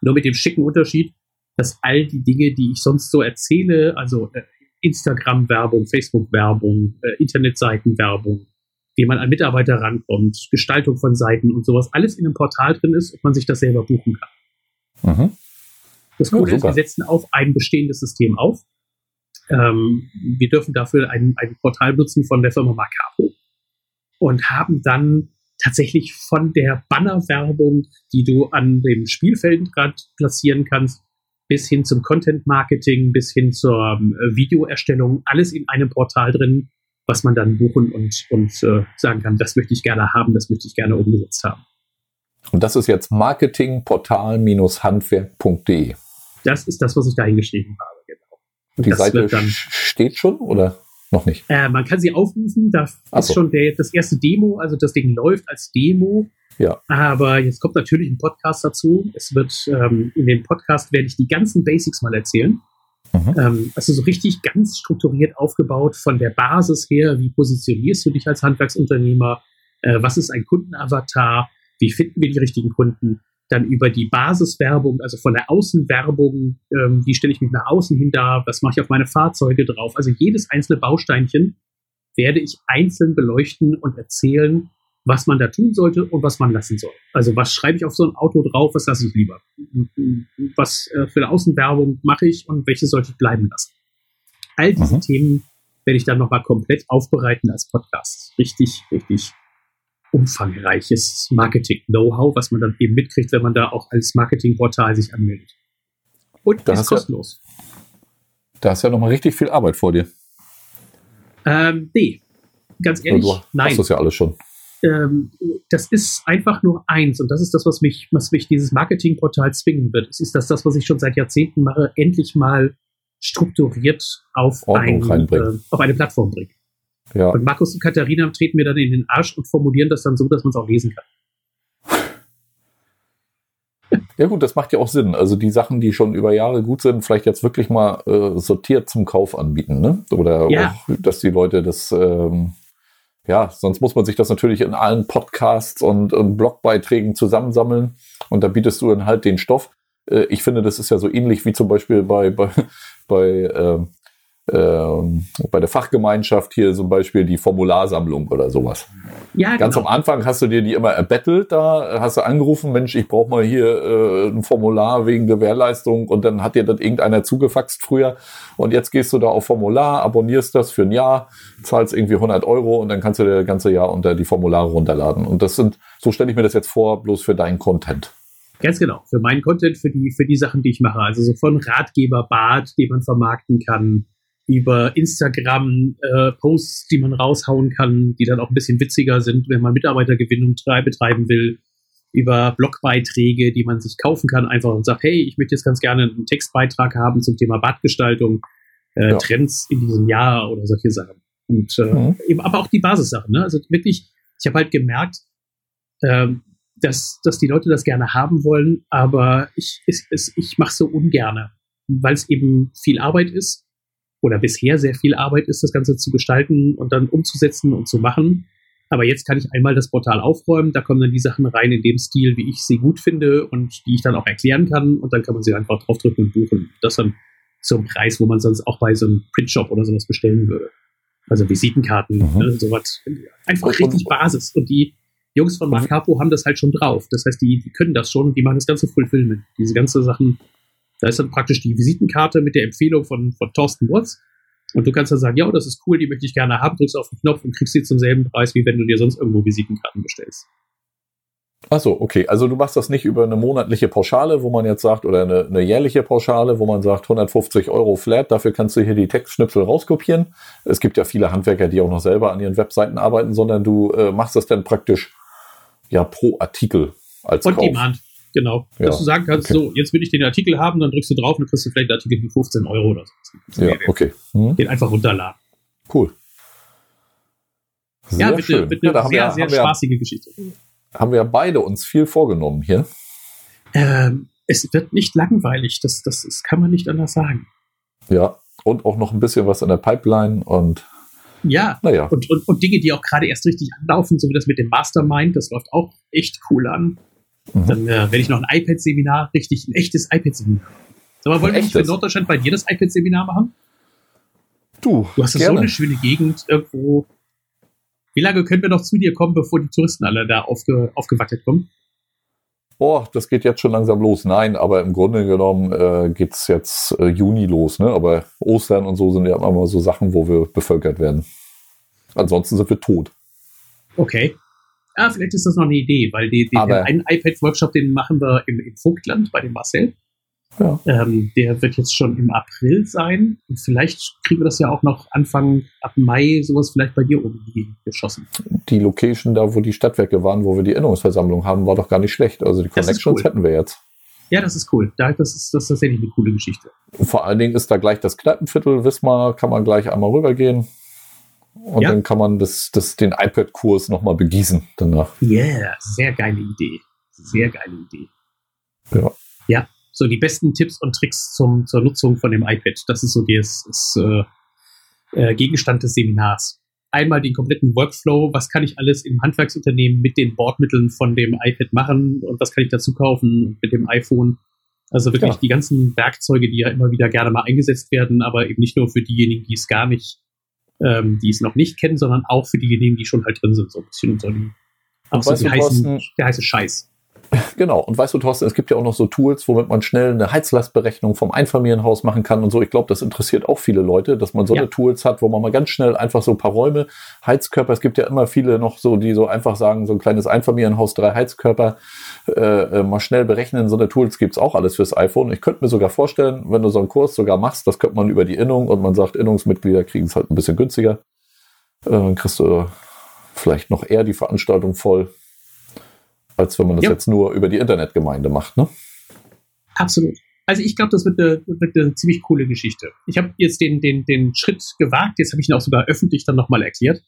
Nur mit dem schicken Unterschied, dass all die Dinge, die ich sonst so erzähle, also äh, Instagram-Werbung, Facebook-Werbung, äh, Internetseiten-Werbung, wie man an Mitarbeiter rankommt, Gestaltung von Seiten und sowas, alles in einem Portal drin ist und man sich das selber buchen kann. Mhm. Das Coole ja, ist, wir setzen auf ein bestehendes System auf. Ähm, wir dürfen dafür ein, ein Portal nutzen von der Firma Macapo und haben dann tatsächlich von der Bannerwerbung, die du an dem Spielfeldrand platzieren kannst, bis hin zum Content Marketing, bis hin zur ähm, Videoerstellung, alles in einem Portal drin, was man dann buchen und, und äh, sagen kann, das möchte ich gerne haben, das möchte ich gerne umgesetzt haben. Und das ist jetzt marketingportal-handwerk.de. Das ist das, was ich da hingeschrieben habe, genau. Und die das Seite steht schon oder noch nicht? Äh, man kann sie aufrufen, da Ach ist so. schon der, das erste Demo, also das Ding läuft als Demo. Ja. Aber jetzt kommt natürlich ein Podcast dazu. Es wird ähm, in dem Podcast werde ich die ganzen Basics mal erzählen. Mhm. Ähm, also so richtig ganz strukturiert aufgebaut von der Basis her. Wie positionierst du dich als Handwerksunternehmer? Äh, was ist ein Kundenavatar? Wie finden wir die richtigen Kunden? Dann über die Basiswerbung, also von der Außenwerbung, ähm, wie stelle ich mich nach außen hin da? Was mache ich auf meine Fahrzeuge drauf? Also jedes einzelne Bausteinchen werde ich einzeln beleuchten und erzählen, was man da tun sollte und was man lassen soll. Also was schreibe ich auf so ein Auto drauf, was lasse ich lieber? Was äh, für eine Außenwerbung mache ich und welche sollte ich bleiben lassen? All diese mhm. Themen werde ich dann nochmal komplett aufbereiten als Podcast. Richtig, richtig umfangreiches Marketing-Know-how, was man dann eben mitkriegt, wenn man da auch als Marketingportal sich anmeldet. Und das ist kostenlos. Ja, da hast ja nochmal richtig viel Arbeit vor dir. Ähm, nee, ganz ehrlich, du nein. Hast das ja alles schon ähm, das ist einfach nur eins und das ist das, was mich, was mich dieses Marketingportal zwingen wird. Es ist das, das, was ich schon seit Jahrzehnten mache, endlich mal strukturiert auf, ein, äh, auf eine Plattform bringen. Ja. Und Markus und Katharina treten mir dann in den Arsch und formulieren das dann so, dass man es auch lesen kann. Ja gut, das macht ja auch Sinn. Also die Sachen, die schon über Jahre gut sind, vielleicht jetzt wirklich mal äh, sortiert zum Kauf anbieten, ne? Oder ja. auch, dass die Leute das ähm, ja, sonst muss man sich das natürlich in allen Podcasts und, und Blogbeiträgen zusammensammeln und da bietest du dann halt den Stoff. Äh, ich finde, das ist ja so ähnlich wie zum Beispiel bei, bei, bei ähm, bei der Fachgemeinschaft hier zum Beispiel die Formularsammlung oder sowas. Ja, Ganz genau. am Anfang hast du dir die immer erbettelt, da hast du angerufen, Mensch, ich brauche mal hier äh, ein Formular wegen Gewährleistung und dann hat dir das irgendeiner zugefaxt früher und jetzt gehst du da auf Formular, abonnierst das für ein Jahr, zahlst irgendwie 100 Euro und dann kannst du dir das ganze Jahr unter die Formulare runterladen und das sind, so stelle ich mir das jetzt vor, bloß für deinen Content. Ganz genau. Für meinen Content, für die, für die Sachen, die ich mache. Also so von Ratgeber, Bart, die man vermarkten kann, über Instagram äh, Posts, die man raushauen kann, die dann auch ein bisschen witziger sind, wenn man Mitarbeitergewinnung betreiben will, über Blogbeiträge, die man sich kaufen kann, einfach und sagt, hey, ich möchte jetzt ganz gerne einen Textbeitrag haben zum Thema Badgestaltung, äh, ja. Trends in diesem Jahr oder solche Sachen. Und äh, mhm. eben, aber auch die Basissachen. Ne? Also wirklich, ich habe halt gemerkt, ähm, dass, dass die Leute das gerne haben wollen, aber ich, ich, ich mache so ungerne, weil es eben viel Arbeit ist oder bisher sehr viel Arbeit ist, das Ganze zu gestalten und dann umzusetzen und zu machen. Aber jetzt kann ich einmal das Portal aufräumen, da kommen dann die Sachen rein in dem Stil, wie ich sie gut finde und die ich dann auch erklären kann und dann kann man sie einfach draufdrücken und buchen. Das dann zum Preis, wo man sonst auch bei so einem Printshop oder sowas bestellen würde. Also Visitenkarten, mhm. ne, sowas. Einfach richtig Basis. Und die Jungs von Macapo haben das halt schon drauf. Das heißt, die, die können das schon, die machen das ganze Fulfillment. Diese ganze Sachen da ist dann praktisch die Visitenkarte mit der Empfehlung von, von Thorsten Watts. Und du kannst dann sagen, ja, das ist cool, die möchte ich gerne haben, drückst auf den Knopf und kriegst sie zum selben Preis, wie wenn du dir sonst irgendwo Visitenkarten bestellst. Achso, okay. Also du machst das nicht über eine monatliche Pauschale, wo man jetzt sagt, oder eine, eine, jährliche Pauschale, wo man sagt 150 Euro flat, dafür kannst du hier die Textschnipsel rauskopieren. Es gibt ja viele Handwerker, die auch noch selber an ihren Webseiten arbeiten, sondern du äh, machst das dann praktisch ja pro Artikel als On Kauf. Demand. Genau. Ja. Dass du sagen kannst, okay. so, jetzt will ich den Artikel haben, dann drückst du drauf und dann kriegst du vielleicht den Artikel für 15 Euro oder so. Ja, okay. Hm. Den einfach runterladen. Cool. Sehr ja, bitte, schön. bitte ja, sehr, wir, sehr spaßige wir, Geschichte. Haben wir beide uns viel vorgenommen hier? Ähm, es wird nicht langweilig, das, das, das kann man nicht anders sagen. Ja, und auch noch ein bisschen was in der Pipeline und ja, naja. und, und, und Dinge, die auch gerade erst richtig anlaufen, so wie das mit dem Mastermind, das läuft auch echt cool an. Mhm. Dann äh, werde ich noch ein iPad-Seminar, richtig ein echtes iPad-Seminar. Sag mal, wollen wir nicht für Norddeutschland bei dir das iPad-Seminar machen? Du, du hast gerne. so eine schöne Gegend irgendwo. Wie lange können wir noch zu dir kommen, bevor die Touristen alle da aufge, aufgewackelt kommen? Boah, das geht jetzt schon langsam los. Nein, aber im Grunde genommen äh, geht es jetzt äh, Juni los. Ne? Aber Ostern und so sind ja immer so Sachen, wo wir bevölkert werden. Ansonsten sind wir tot. Okay ah, vielleicht ist das noch eine Idee, weil die, die, den einen iPad-Workshop, den machen wir im, im Vogtland bei dem Marcel. Ja. Ähm, der wird jetzt schon im April sein. Und vielleicht kriegen wir das ja auch noch Anfang ab Mai sowas vielleicht bei dir oben geschossen. Die Location da, wo die Stadtwerke waren, wo wir die Erinnerungsversammlung haben, war doch gar nicht schlecht. Also die Connections cool. hätten wir jetzt. Ja, das ist cool. Das ist, das ist tatsächlich eine coole Geschichte. Vor allen Dingen ist da gleich das Kneipenviertel, Wismar, kann man gleich einmal rübergehen. Und ja. dann kann man das, das, den iPad-Kurs nochmal begießen danach. Ja, yeah, sehr geile Idee. Sehr geile Idee. Ja. Ja, so die besten Tipps und Tricks zum, zur Nutzung von dem iPad. Das ist so das, das äh, äh, Gegenstand des Seminars. Einmal den kompletten Workflow, was kann ich alles im Handwerksunternehmen mit den Bordmitteln von dem iPad machen und was kann ich dazu kaufen mit dem iPhone. Also wirklich ja. die ganzen Werkzeuge, die ja immer wieder gerne mal eingesetzt werden, aber eben nicht nur für diejenigen, die es gar nicht ähm, die es noch nicht kennen, sondern auch für diejenigen, die schon halt drin sind, so ein bisschen unter dem, auch so die heißen, der heiße Scheiß. Genau. Und weißt du, Thorsten, es gibt ja auch noch so Tools, womit man schnell eine Heizlastberechnung vom Einfamilienhaus machen kann und so. Ich glaube, das interessiert auch viele Leute, dass man so ja. eine Tools hat, wo man mal ganz schnell einfach so ein paar Räume, Heizkörper, es gibt ja immer viele noch so, die so einfach sagen, so ein kleines Einfamilienhaus, drei Heizkörper, äh, äh, mal schnell berechnen. So eine Tools gibt's auch alles fürs iPhone. Ich könnte mir sogar vorstellen, wenn du so einen Kurs sogar machst, das könnte man über die Innung und man sagt, Innungsmitglieder kriegen es halt ein bisschen günstiger. Äh, dann kriegst du vielleicht noch eher die Veranstaltung voll als wenn man das ja. jetzt nur über die Internetgemeinde macht, ne? Absolut. Also ich glaube, das wird eine, wird eine ziemlich coole Geschichte. Ich habe jetzt den, den, den Schritt gewagt, jetzt habe ich ihn auch sogar öffentlich dann nochmal erklärt.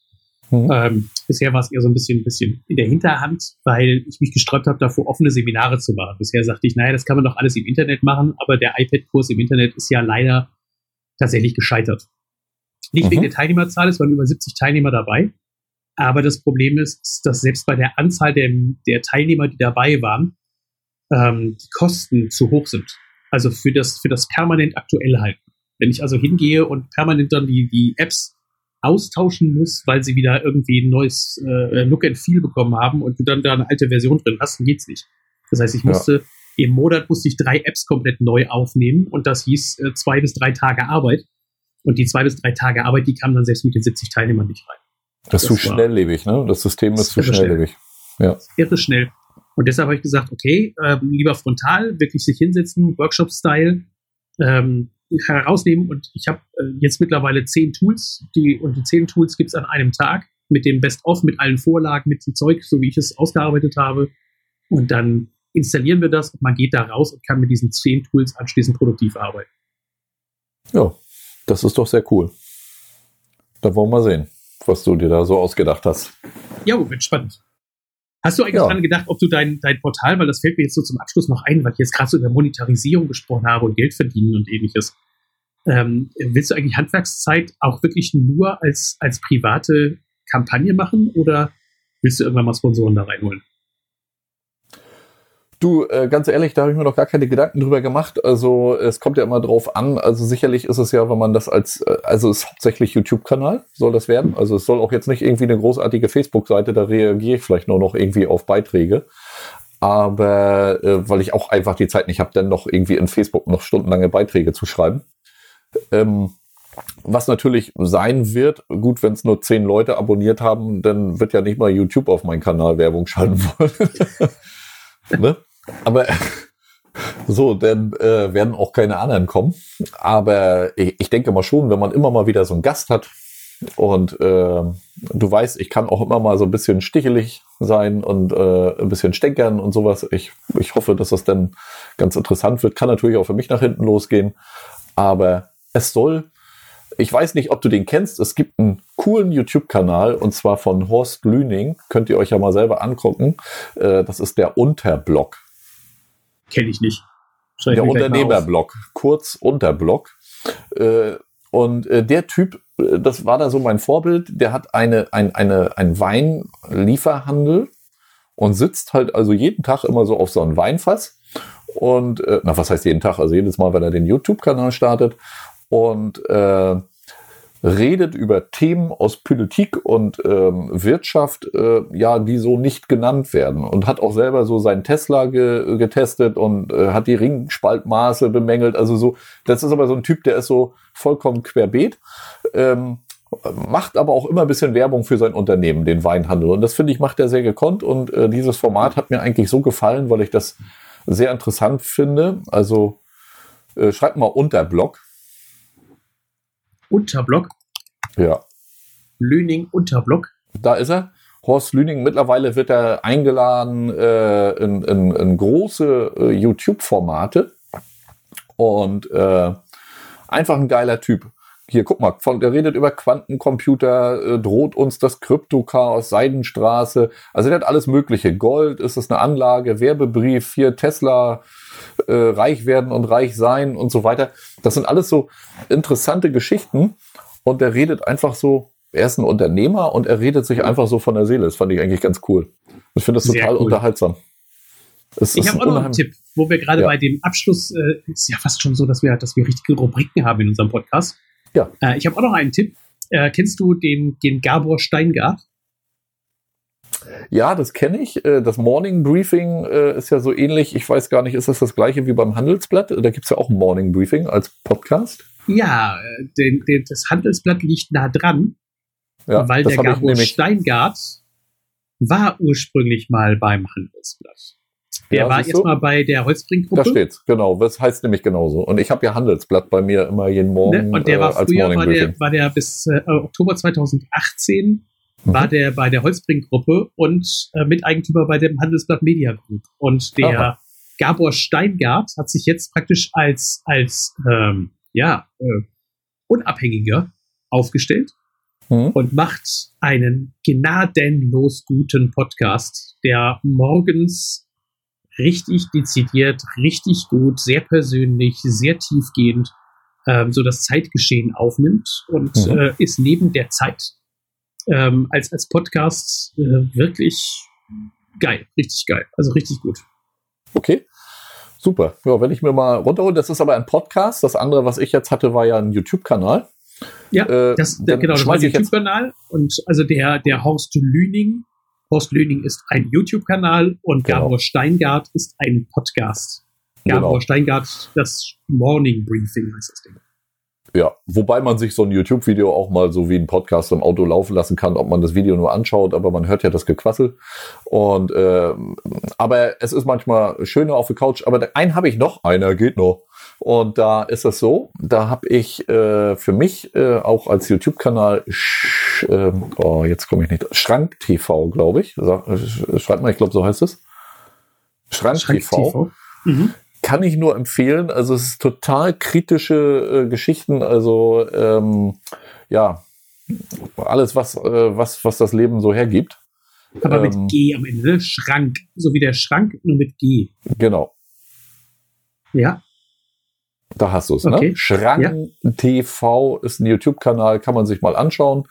Mhm. Ähm, bisher war es eher so ein bisschen, bisschen in der Hinterhand, weil ich mich gesträubt habe, davor offene Seminare zu machen. Bisher sagte ich, naja, das kann man doch alles im Internet machen, aber der iPad-Kurs im Internet ist ja leider tatsächlich gescheitert. Nicht mhm. wegen der Teilnehmerzahl, es waren über 70 Teilnehmer dabei, aber das Problem ist, dass selbst bei der Anzahl der, der Teilnehmer, die dabei waren, ähm, die Kosten zu hoch sind. Also für das, für das permanent aktuell halten. Wenn ich also hingehe und permanent dann die, die Apps austauschen muss, weil sie wieder irgendwie ein neues äh, Look and Feel bekommen haben und du dann da eine alte Version drin hast, dann geht's nicht. Das heißt, ich musste ja. im Monat musste ich drei Apps komplett neu aufnehmen und das hieß äh, zwei bis drei Tage Arbeit. Und die zwei bis drei Tage Arbeit, die kamen dann selbst mit den 70 Teilnehmern nicht rein. Das ist zu schnelllebig, ne? Das System ist, ist zu schnelllebig. Schnell. Ja. Irre schnell. Und deshalb habe ich gesagt, okay, ähm, lieber frontal, wirklich sich hinsetzen, Workshop-Style, ähm, herausnehmen. Und ich habe äh, jetzt mittlerweile zehn Tools, die, und die zehn Tools gibt's an einem Tag mit dem Best-of, mit allen Vorlagen, mit dem Zeug, so wie ich es ausgearbeitet habe. Und dann installieren wir das und man geht da raus und kann mit diesen zehn Tools anschließend produktiv arbeiten. Ja, das ist doch sehr cool. Da wollen wir sehen, was du dir da so ausgedacht hast. Ja, wird spannend. Hast du eigentlich Ja. dran gedacht, ob du dein, dein Portal, weil das fällt mir jetzt so zum Abschluss noch ein, weil ich jetzt gerade so über Monetarisierung gesprochen habe und Geld verdienen und ähnliches. Ähm, willst du eigentlich Handwerkszeit auch wirklich nur als, als private Kampagne machen oder willst du irgendwann mal Sponsoren da reinholen? Du, äh, ganz ehrlich, da habe ich mir noch gar keine Gedanken drüber gemacht. Also es kommt ja immer drauf an. Also sicherlich ist es ja, wenn man das als, äh, also es ist hauptsächlich YouTube-Kanal, soll das werden. Also es soll auch jetzt nicht irgendwie eine großartige Facebook-Seite, da reagiere ich vielleicht nur noch irgendwie auf Beiträge. Aber äh, weil ich auch einfach die Zeit nicht habe, dann noch irgendwie in Facebook noch stundenlange Beiträge zu schreiben. Ähm, was natürlich sein wird, gut, wenn es nur zehn Leute abonniert haben, dann wird ja nicht mal YouTube auf meinen Kanal Werbung schalten wollen. ne? Aber so, dann äh, werden auch keine anderen kommen. Aber ich, ich denke mal schon, wenn man immer mal wieder so einen Gast hat und äh, du weißt, ich kann auch immer mal so ein bisschen stichelig sein und äh, ein bisschen stänkern und sowas. Ich, ich hoffe, dass das dann ganz interessant wird. Kann natürlich auch für mich nach hinten losgehen. Aber es soll, ich weiß nicht, ob du den kennst. Es gibt einen coolen YouTube-Kanal und zwar von Horst Lüning. Könnt ihr euch ja mal selber angucken. Äh, das ist der Unterblock. Kenne ich nicht. Schreib Der. Unternehmerblock, kurz Unterblock. Äh, und äh, der Typ, äh, das war da so mein Vorbild, der hat eine, ein, eine, ein Weinlieferhandel und sitzt halt also jeden Tag immer so auf so einem Weinfass. Und, äh, na, was heißt jeden Tag? Also jedes Mal, wenn er den YouTube-Kanal startet und äh, redet über Themen aus Politik und ähm, Wirtschaft, äh, ja, die so nicht genannt werden und hat auch selber so seinen Tesla ge getestet und äh, hat die Ringspaltmaße bemängelt. Also so, das ist aber so ein Typ, der ist so vollkommen querbeet. Ähm, macht aber auch immer ein bisschen Werbung für sein Unternehmen, den Weinhandel. Und das finde ich, macht er sehr gekonnt. Und äh, dieses Format hat mir eigentlich so gefallen, weil ich das sehr interessant finde. Also äh, schreibt mal Unterblock. Unterblock, Ja, Löning Unterblock. da ist er. Horst Lüning, mittlerweile wird er eingeladen äh, in, in, in große äh, YouTube-Formate. Und äh, einfach ein geiler Typ. Hier, guck mal, von, der redet über Quantencomputer, äh, droht uns das Kryptochaos, Seidenstraße. Also der hat alles Mögliche. Gold, ist es eine Anlage, Werbebrief, hier Tesla, äh, reich werden und reich sein und so weiter. Das sind alles so interessante Geschichten. Und der redet einfach so, er ist ein Unternehmer und er redet sich einfach so von der Seele. Das fand ich eigentlich ganz cool. Ich finde das Sehr total cool. unterhaltsam. Es Ich habe auch noch einen Tipp, wo wir gerade Ja. bei dem Abschluss, äh, ist ja fast schon so, dass wir, dass wir richtige Rubriken haben in unserem Podcast. Ja. Äh, ich habe auch noch einen Tipp. Äh, kennst du den, den Gabor Steingart? Ja, das kenne ich. Äh, Das Morning Briefing äh, ist ja so ähnlich. Ich weiß gar nicht, ist das das gleiche wie beim Handelsblatt? Da gibt es ja auch ein Morning Briefing als Podcast. Ja, äh, den, den, das Handelsblatt liegt nah dran, Ja, weil der Gabor. Steingart war ursprünglich mal beim Handelsblatt. Der Ja, war jetzt du? mal bei der Da Holzbrink-Gruppe. steht's, genau. Das heißt nämlich genauso. Und ich habe ja Handelsblatt bei mir immer jeden Morgen Ne? Und der äh, war als früher, Morning war der, war der bis äh, Oktober 2018 Mhm. War der bei der Holzbrink-Gruppe und äh, Miteigentümer bei dem Handelsblatt Media Group. Und der Aha. Gabor Steingart hat sich jetzt praktisch als, als ähm, ja, äh, Unabhängiger aufgestellt Mhm. und macht einen gnadenlos guten Podcast, der morgens richtig dezidiert, richtig gut, sehr persönlich, sehr tiefgehend ähm, so das Zeitgeschehen aufnimmt und Mhm. äh, ist neben der Zeit ähm, als, als Podcast äh, wirklich geil, richtig geil, also richtig gut. Okay. Super. Ja, wenn ich mir mal runterhole, das ist aber ein Podcast. Das andere, was ich jetzt hatte, war ja ein YouTube-Kanal. Ja, Äh, das, der, genau, das war jetzt- YouTube-Kanal und also der, der Horst Lüning, Horst Lüning ist ein YouTube-Kanal und Genau. Gabor Steingart ist ein Podcast. Gabor Genau. Steingart, das Morning Briefing heißt das Ding. Ja, wobei man sich so ein YouTube-Video auch mal so wie ein Podcast im Auto laufen lassen kann, ob man das Video nur anschaut, aber man hört ja das Gequassel. Und äh, aber es ist manchmal schöner auf der Couch. Aber einen habe ich noch, einer geht noch. Und da ist es so, da habe ich äh, für mich äh, auch als YouTube-Kanal, äh, oh, jetzt komme ich nicht, Schrank TV, glaube ich. Schreibt mal, ich glaube, so heißt es. Schrank, Schrank TV. TV. Mhm kann ich nur empfehlen. Also es ist total kritische äh, Geschichten. Also ähm, ja, alles, was, äh, was, was das Leben so hergibt. Aber ähm, mit G am Ende? Schrank. So wie der Schrank, nur mit G. Genau. Ja. Da hast du es, ne? okay. ne? Schrank ja. TV ist ein YouTube-Kanal, kann man sich mal anschauen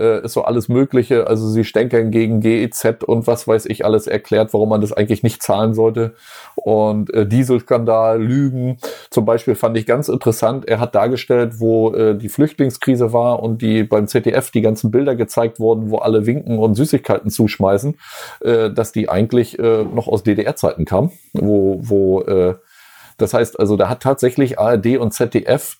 äh, ist so alles Mögliche. Also sie stänkern gegen GEZ und was weiß ich alles erklärt, warum man das eigentlich nicht zahlen sollte. Und äh, Dieselskandal, Lügen. Zum Beispiel fand ich ganz interessant, er hat dargestellt, wo äh, die Flüchtlingskrise war und die beim ZDF die ganzen Bilder gezeigt wurden, wo alle winken und Süßigkeiten zuschmeißen, äh, dass die eigentlich äh, noch aus DDR-Zeiten kamen, wo, wo äh, das heißt, also da hat tatsächlich ARD und ZDF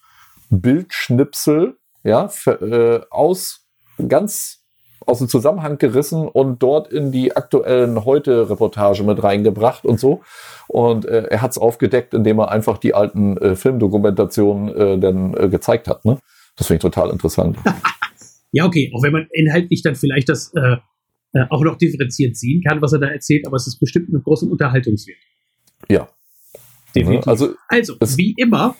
Bildschnipsel ja, für, äh, aus ganz aus dem Zusammenhang gerissen und dort in die aktuellen Heute-Reportage mit reingebracht und so. Und äh, er hat es aufgedeckt, indem er einfach die alten äh, Filmdokumentationen äh, dann äh, gezeigt hat. Ne? Das finde ich total interessant. ja, okay, auch wenn man inhaltlich dann vielleicht das äh, auch noch differenziert sehen kann, was er da erzählt, aber es ist bestimmt einen großen Unterhaltungswert. Ja. Definitiv. Also, also wie immer,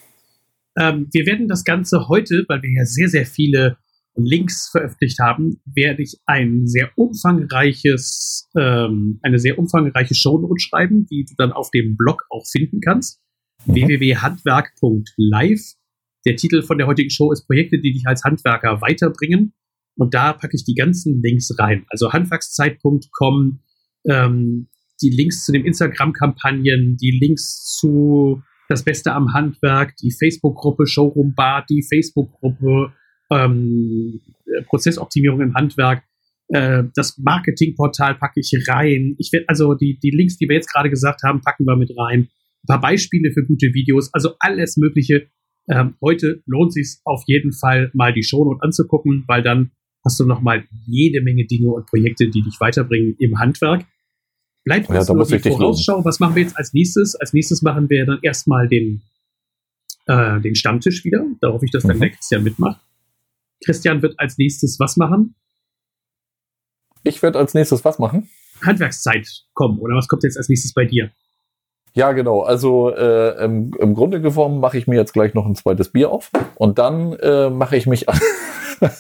ähm, wir werden das Ganze heute, weil wir ja sehr, sehr viele Links veröffentlicht haben, werde ich ein sehr umfangreiches, ähm, eine sehr umfangreiche Shownote schreiben, die du dann auf dem Blog auch finden kannst. Mhm. www.handwerk.live. Der Titel von der heutigen Show ist Projekte, die dich als Handwerker weiterbringen. Und da packe ich die ganzen Links rein. Also handwerkszeit.com, ähm, die Links zu den Instagram-Kampagnen, die Links zu Das Beste am Handwerk, die Facebook-Gruppe Showroom Bar, die Facebook-Gruppe ähm, Prozessoptimierung im Handwerk. Äh, das Marketingportal packe ich rein. Ich werde also die, die Links, die wir jetzt gerade gesagt haben, packen wir mit rein. Ein paar Beispiele für gute Videos, also alles Mögliche. Ähm, heute lohnt sich auf jeden Fall mal die Shownote anzugucken, weil dann hast du noch mal jede Menge Dinge und Projekte, die dich weiterbringen im Handwerk. Bleibt uns ja, nur die Vorausschau. Was machen wir jetzt als nächstes? Als nächstes machen wir dann erstmal den, äh, den Stammtisch wieder. Da hoffe ich, dass mhm. der Christian mitmacht. Christian wird als nächstes was machen? Ich werde als nächstes was machen? Handwerkszeit kommen, oder was kommt jetzt als nächstes bei dir? Ja, genau. Also äh, im, im, Grunde genommen mache ich mir jetzt gleich noch ein zweites Bier auf und dann äh, mache ich mich an,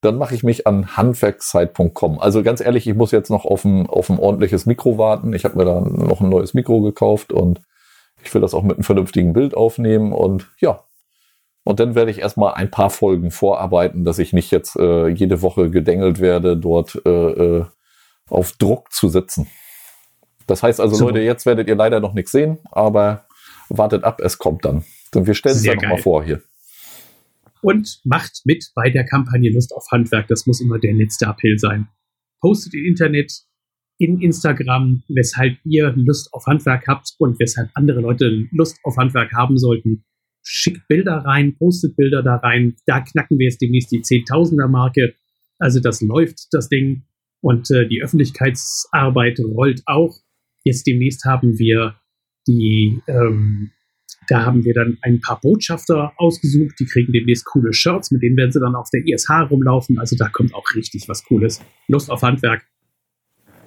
dann mache ich mich an handwerkszeit.com. Also ganz ehrlich, ich muss jetzt noch auf ein, auf ein ordentliches Mikro warten. Ich habe mir da noch ein neues Mikro gekauft und ich will das auch mit einem vernünftigen Bild aufnehmen und ja, und dann werde ich erstmal ein paar Folgen vorarbeiten, dass ich nicht jetzt äh, jede Woche gedengelt werde, dort äh, äh, auf Druck zu sitzen. Das heißt also, Super. Leute, jetzt werdet ihr leider noch nichts sehen, aber wartet ab, es kommt dann. Und wir stellen es dann nochmal vor hier. Und macht mit bei der Kampagne Lust auf Handwerk. Das muss immer der letzte Appell sein. Postet im Internet, in Instagram, weshalb ihr Lust auf Handwerk habt und weshalb andere Leute Lust auf Handwerk haben sollten schickt Bilder rein, postet Bilder da rein. Da knacken wir jetzt demnächst die Zehntausender-Marke. Also das läuft, das Ding. Und äh, die Öffentlichkeitsarbeit rollt auch. Jetzt demnächst haben wir die, ähm, da haben wir dann ein paar Botschafter ausgesucht. Die kriegen demnächst coole Shirts, mit denen werden sie dann auf der ISH rumlaufen. Also da kommt auch richtig was Cooles. Lust auf Handwerk.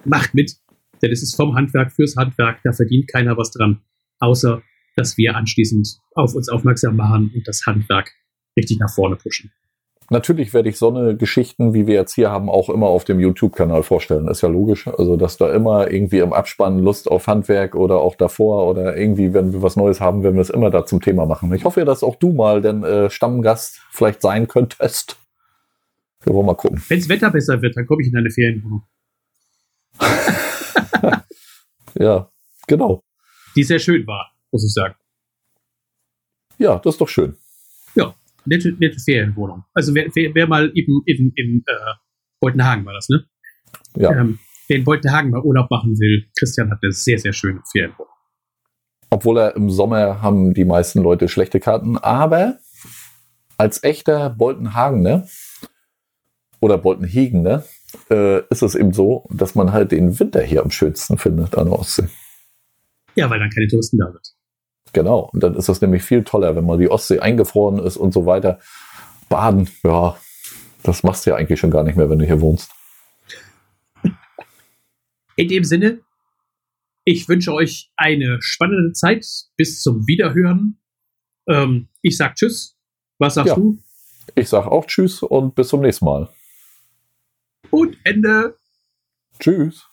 Macht mit, denn es ist vom Handwerk fürs Handwerk. Da verdient keiner was dran, außer dass wir anschließend auf uns aufmerksam machen und das Handwerk richtig nach vorne pushen. Natürlich werde ich so eine Geschichten, wie wir jetzt hier haben, auch immer auf dem YouTube-Kanal vorstellen. ist ja logisch. Also, dass da immer irgendwie im Abspann Lust auf Handwerk oder auch davor oder irgendwie, wenn wir was Neues haben, werden wir es immer da zum Thema machen. Ich hoffe ja, dass auch du mal den äh, Stammgast vielleicht sein könntest. Wir wollen mal gucken. Wenn das Wetter besser wird, dann komme ich in deine Ferienwohnung. ja, genau. Die sehr schön war muss ich sagen. Ja, das ist doch schön. Ja, nette, nette Ferienwohnung. Also wer, wer, wer mal eben in, in äh, Beutenhagen war das, ne? Ja. Ähm, wer in Beutenhagen mal Urlaub machen will, Christian hat eine sehr, sehr schöne Ferienwohnung. Obwohl er im Sommer haben die meisten Leute schlechte Karten, aber als echter Boltenhagen, ne? Oder Boltenhegen, ne? Äh, ist es eben so, dass man halt den Winter hier am schönsten findet an der Ostsee. Ja, weil dann keine Touristen da sind. Genau. Und dann ist das nämlich viel toller, wenn mal die Ostsee eingefroren ist und so weiter. Baden, ja, das machst du ja eigentlich schon gar nicht mehr, wenn du hier wohnst. In dem Sinne, ich wünsche euch eine spannende Zeit. Bis zum Wiederhören. Ähm, ich sag Tschüss. Was sagst ja. du? Ich sag auch Tschüss und bis zum nächsten Mal. Und Ende. Tschüss.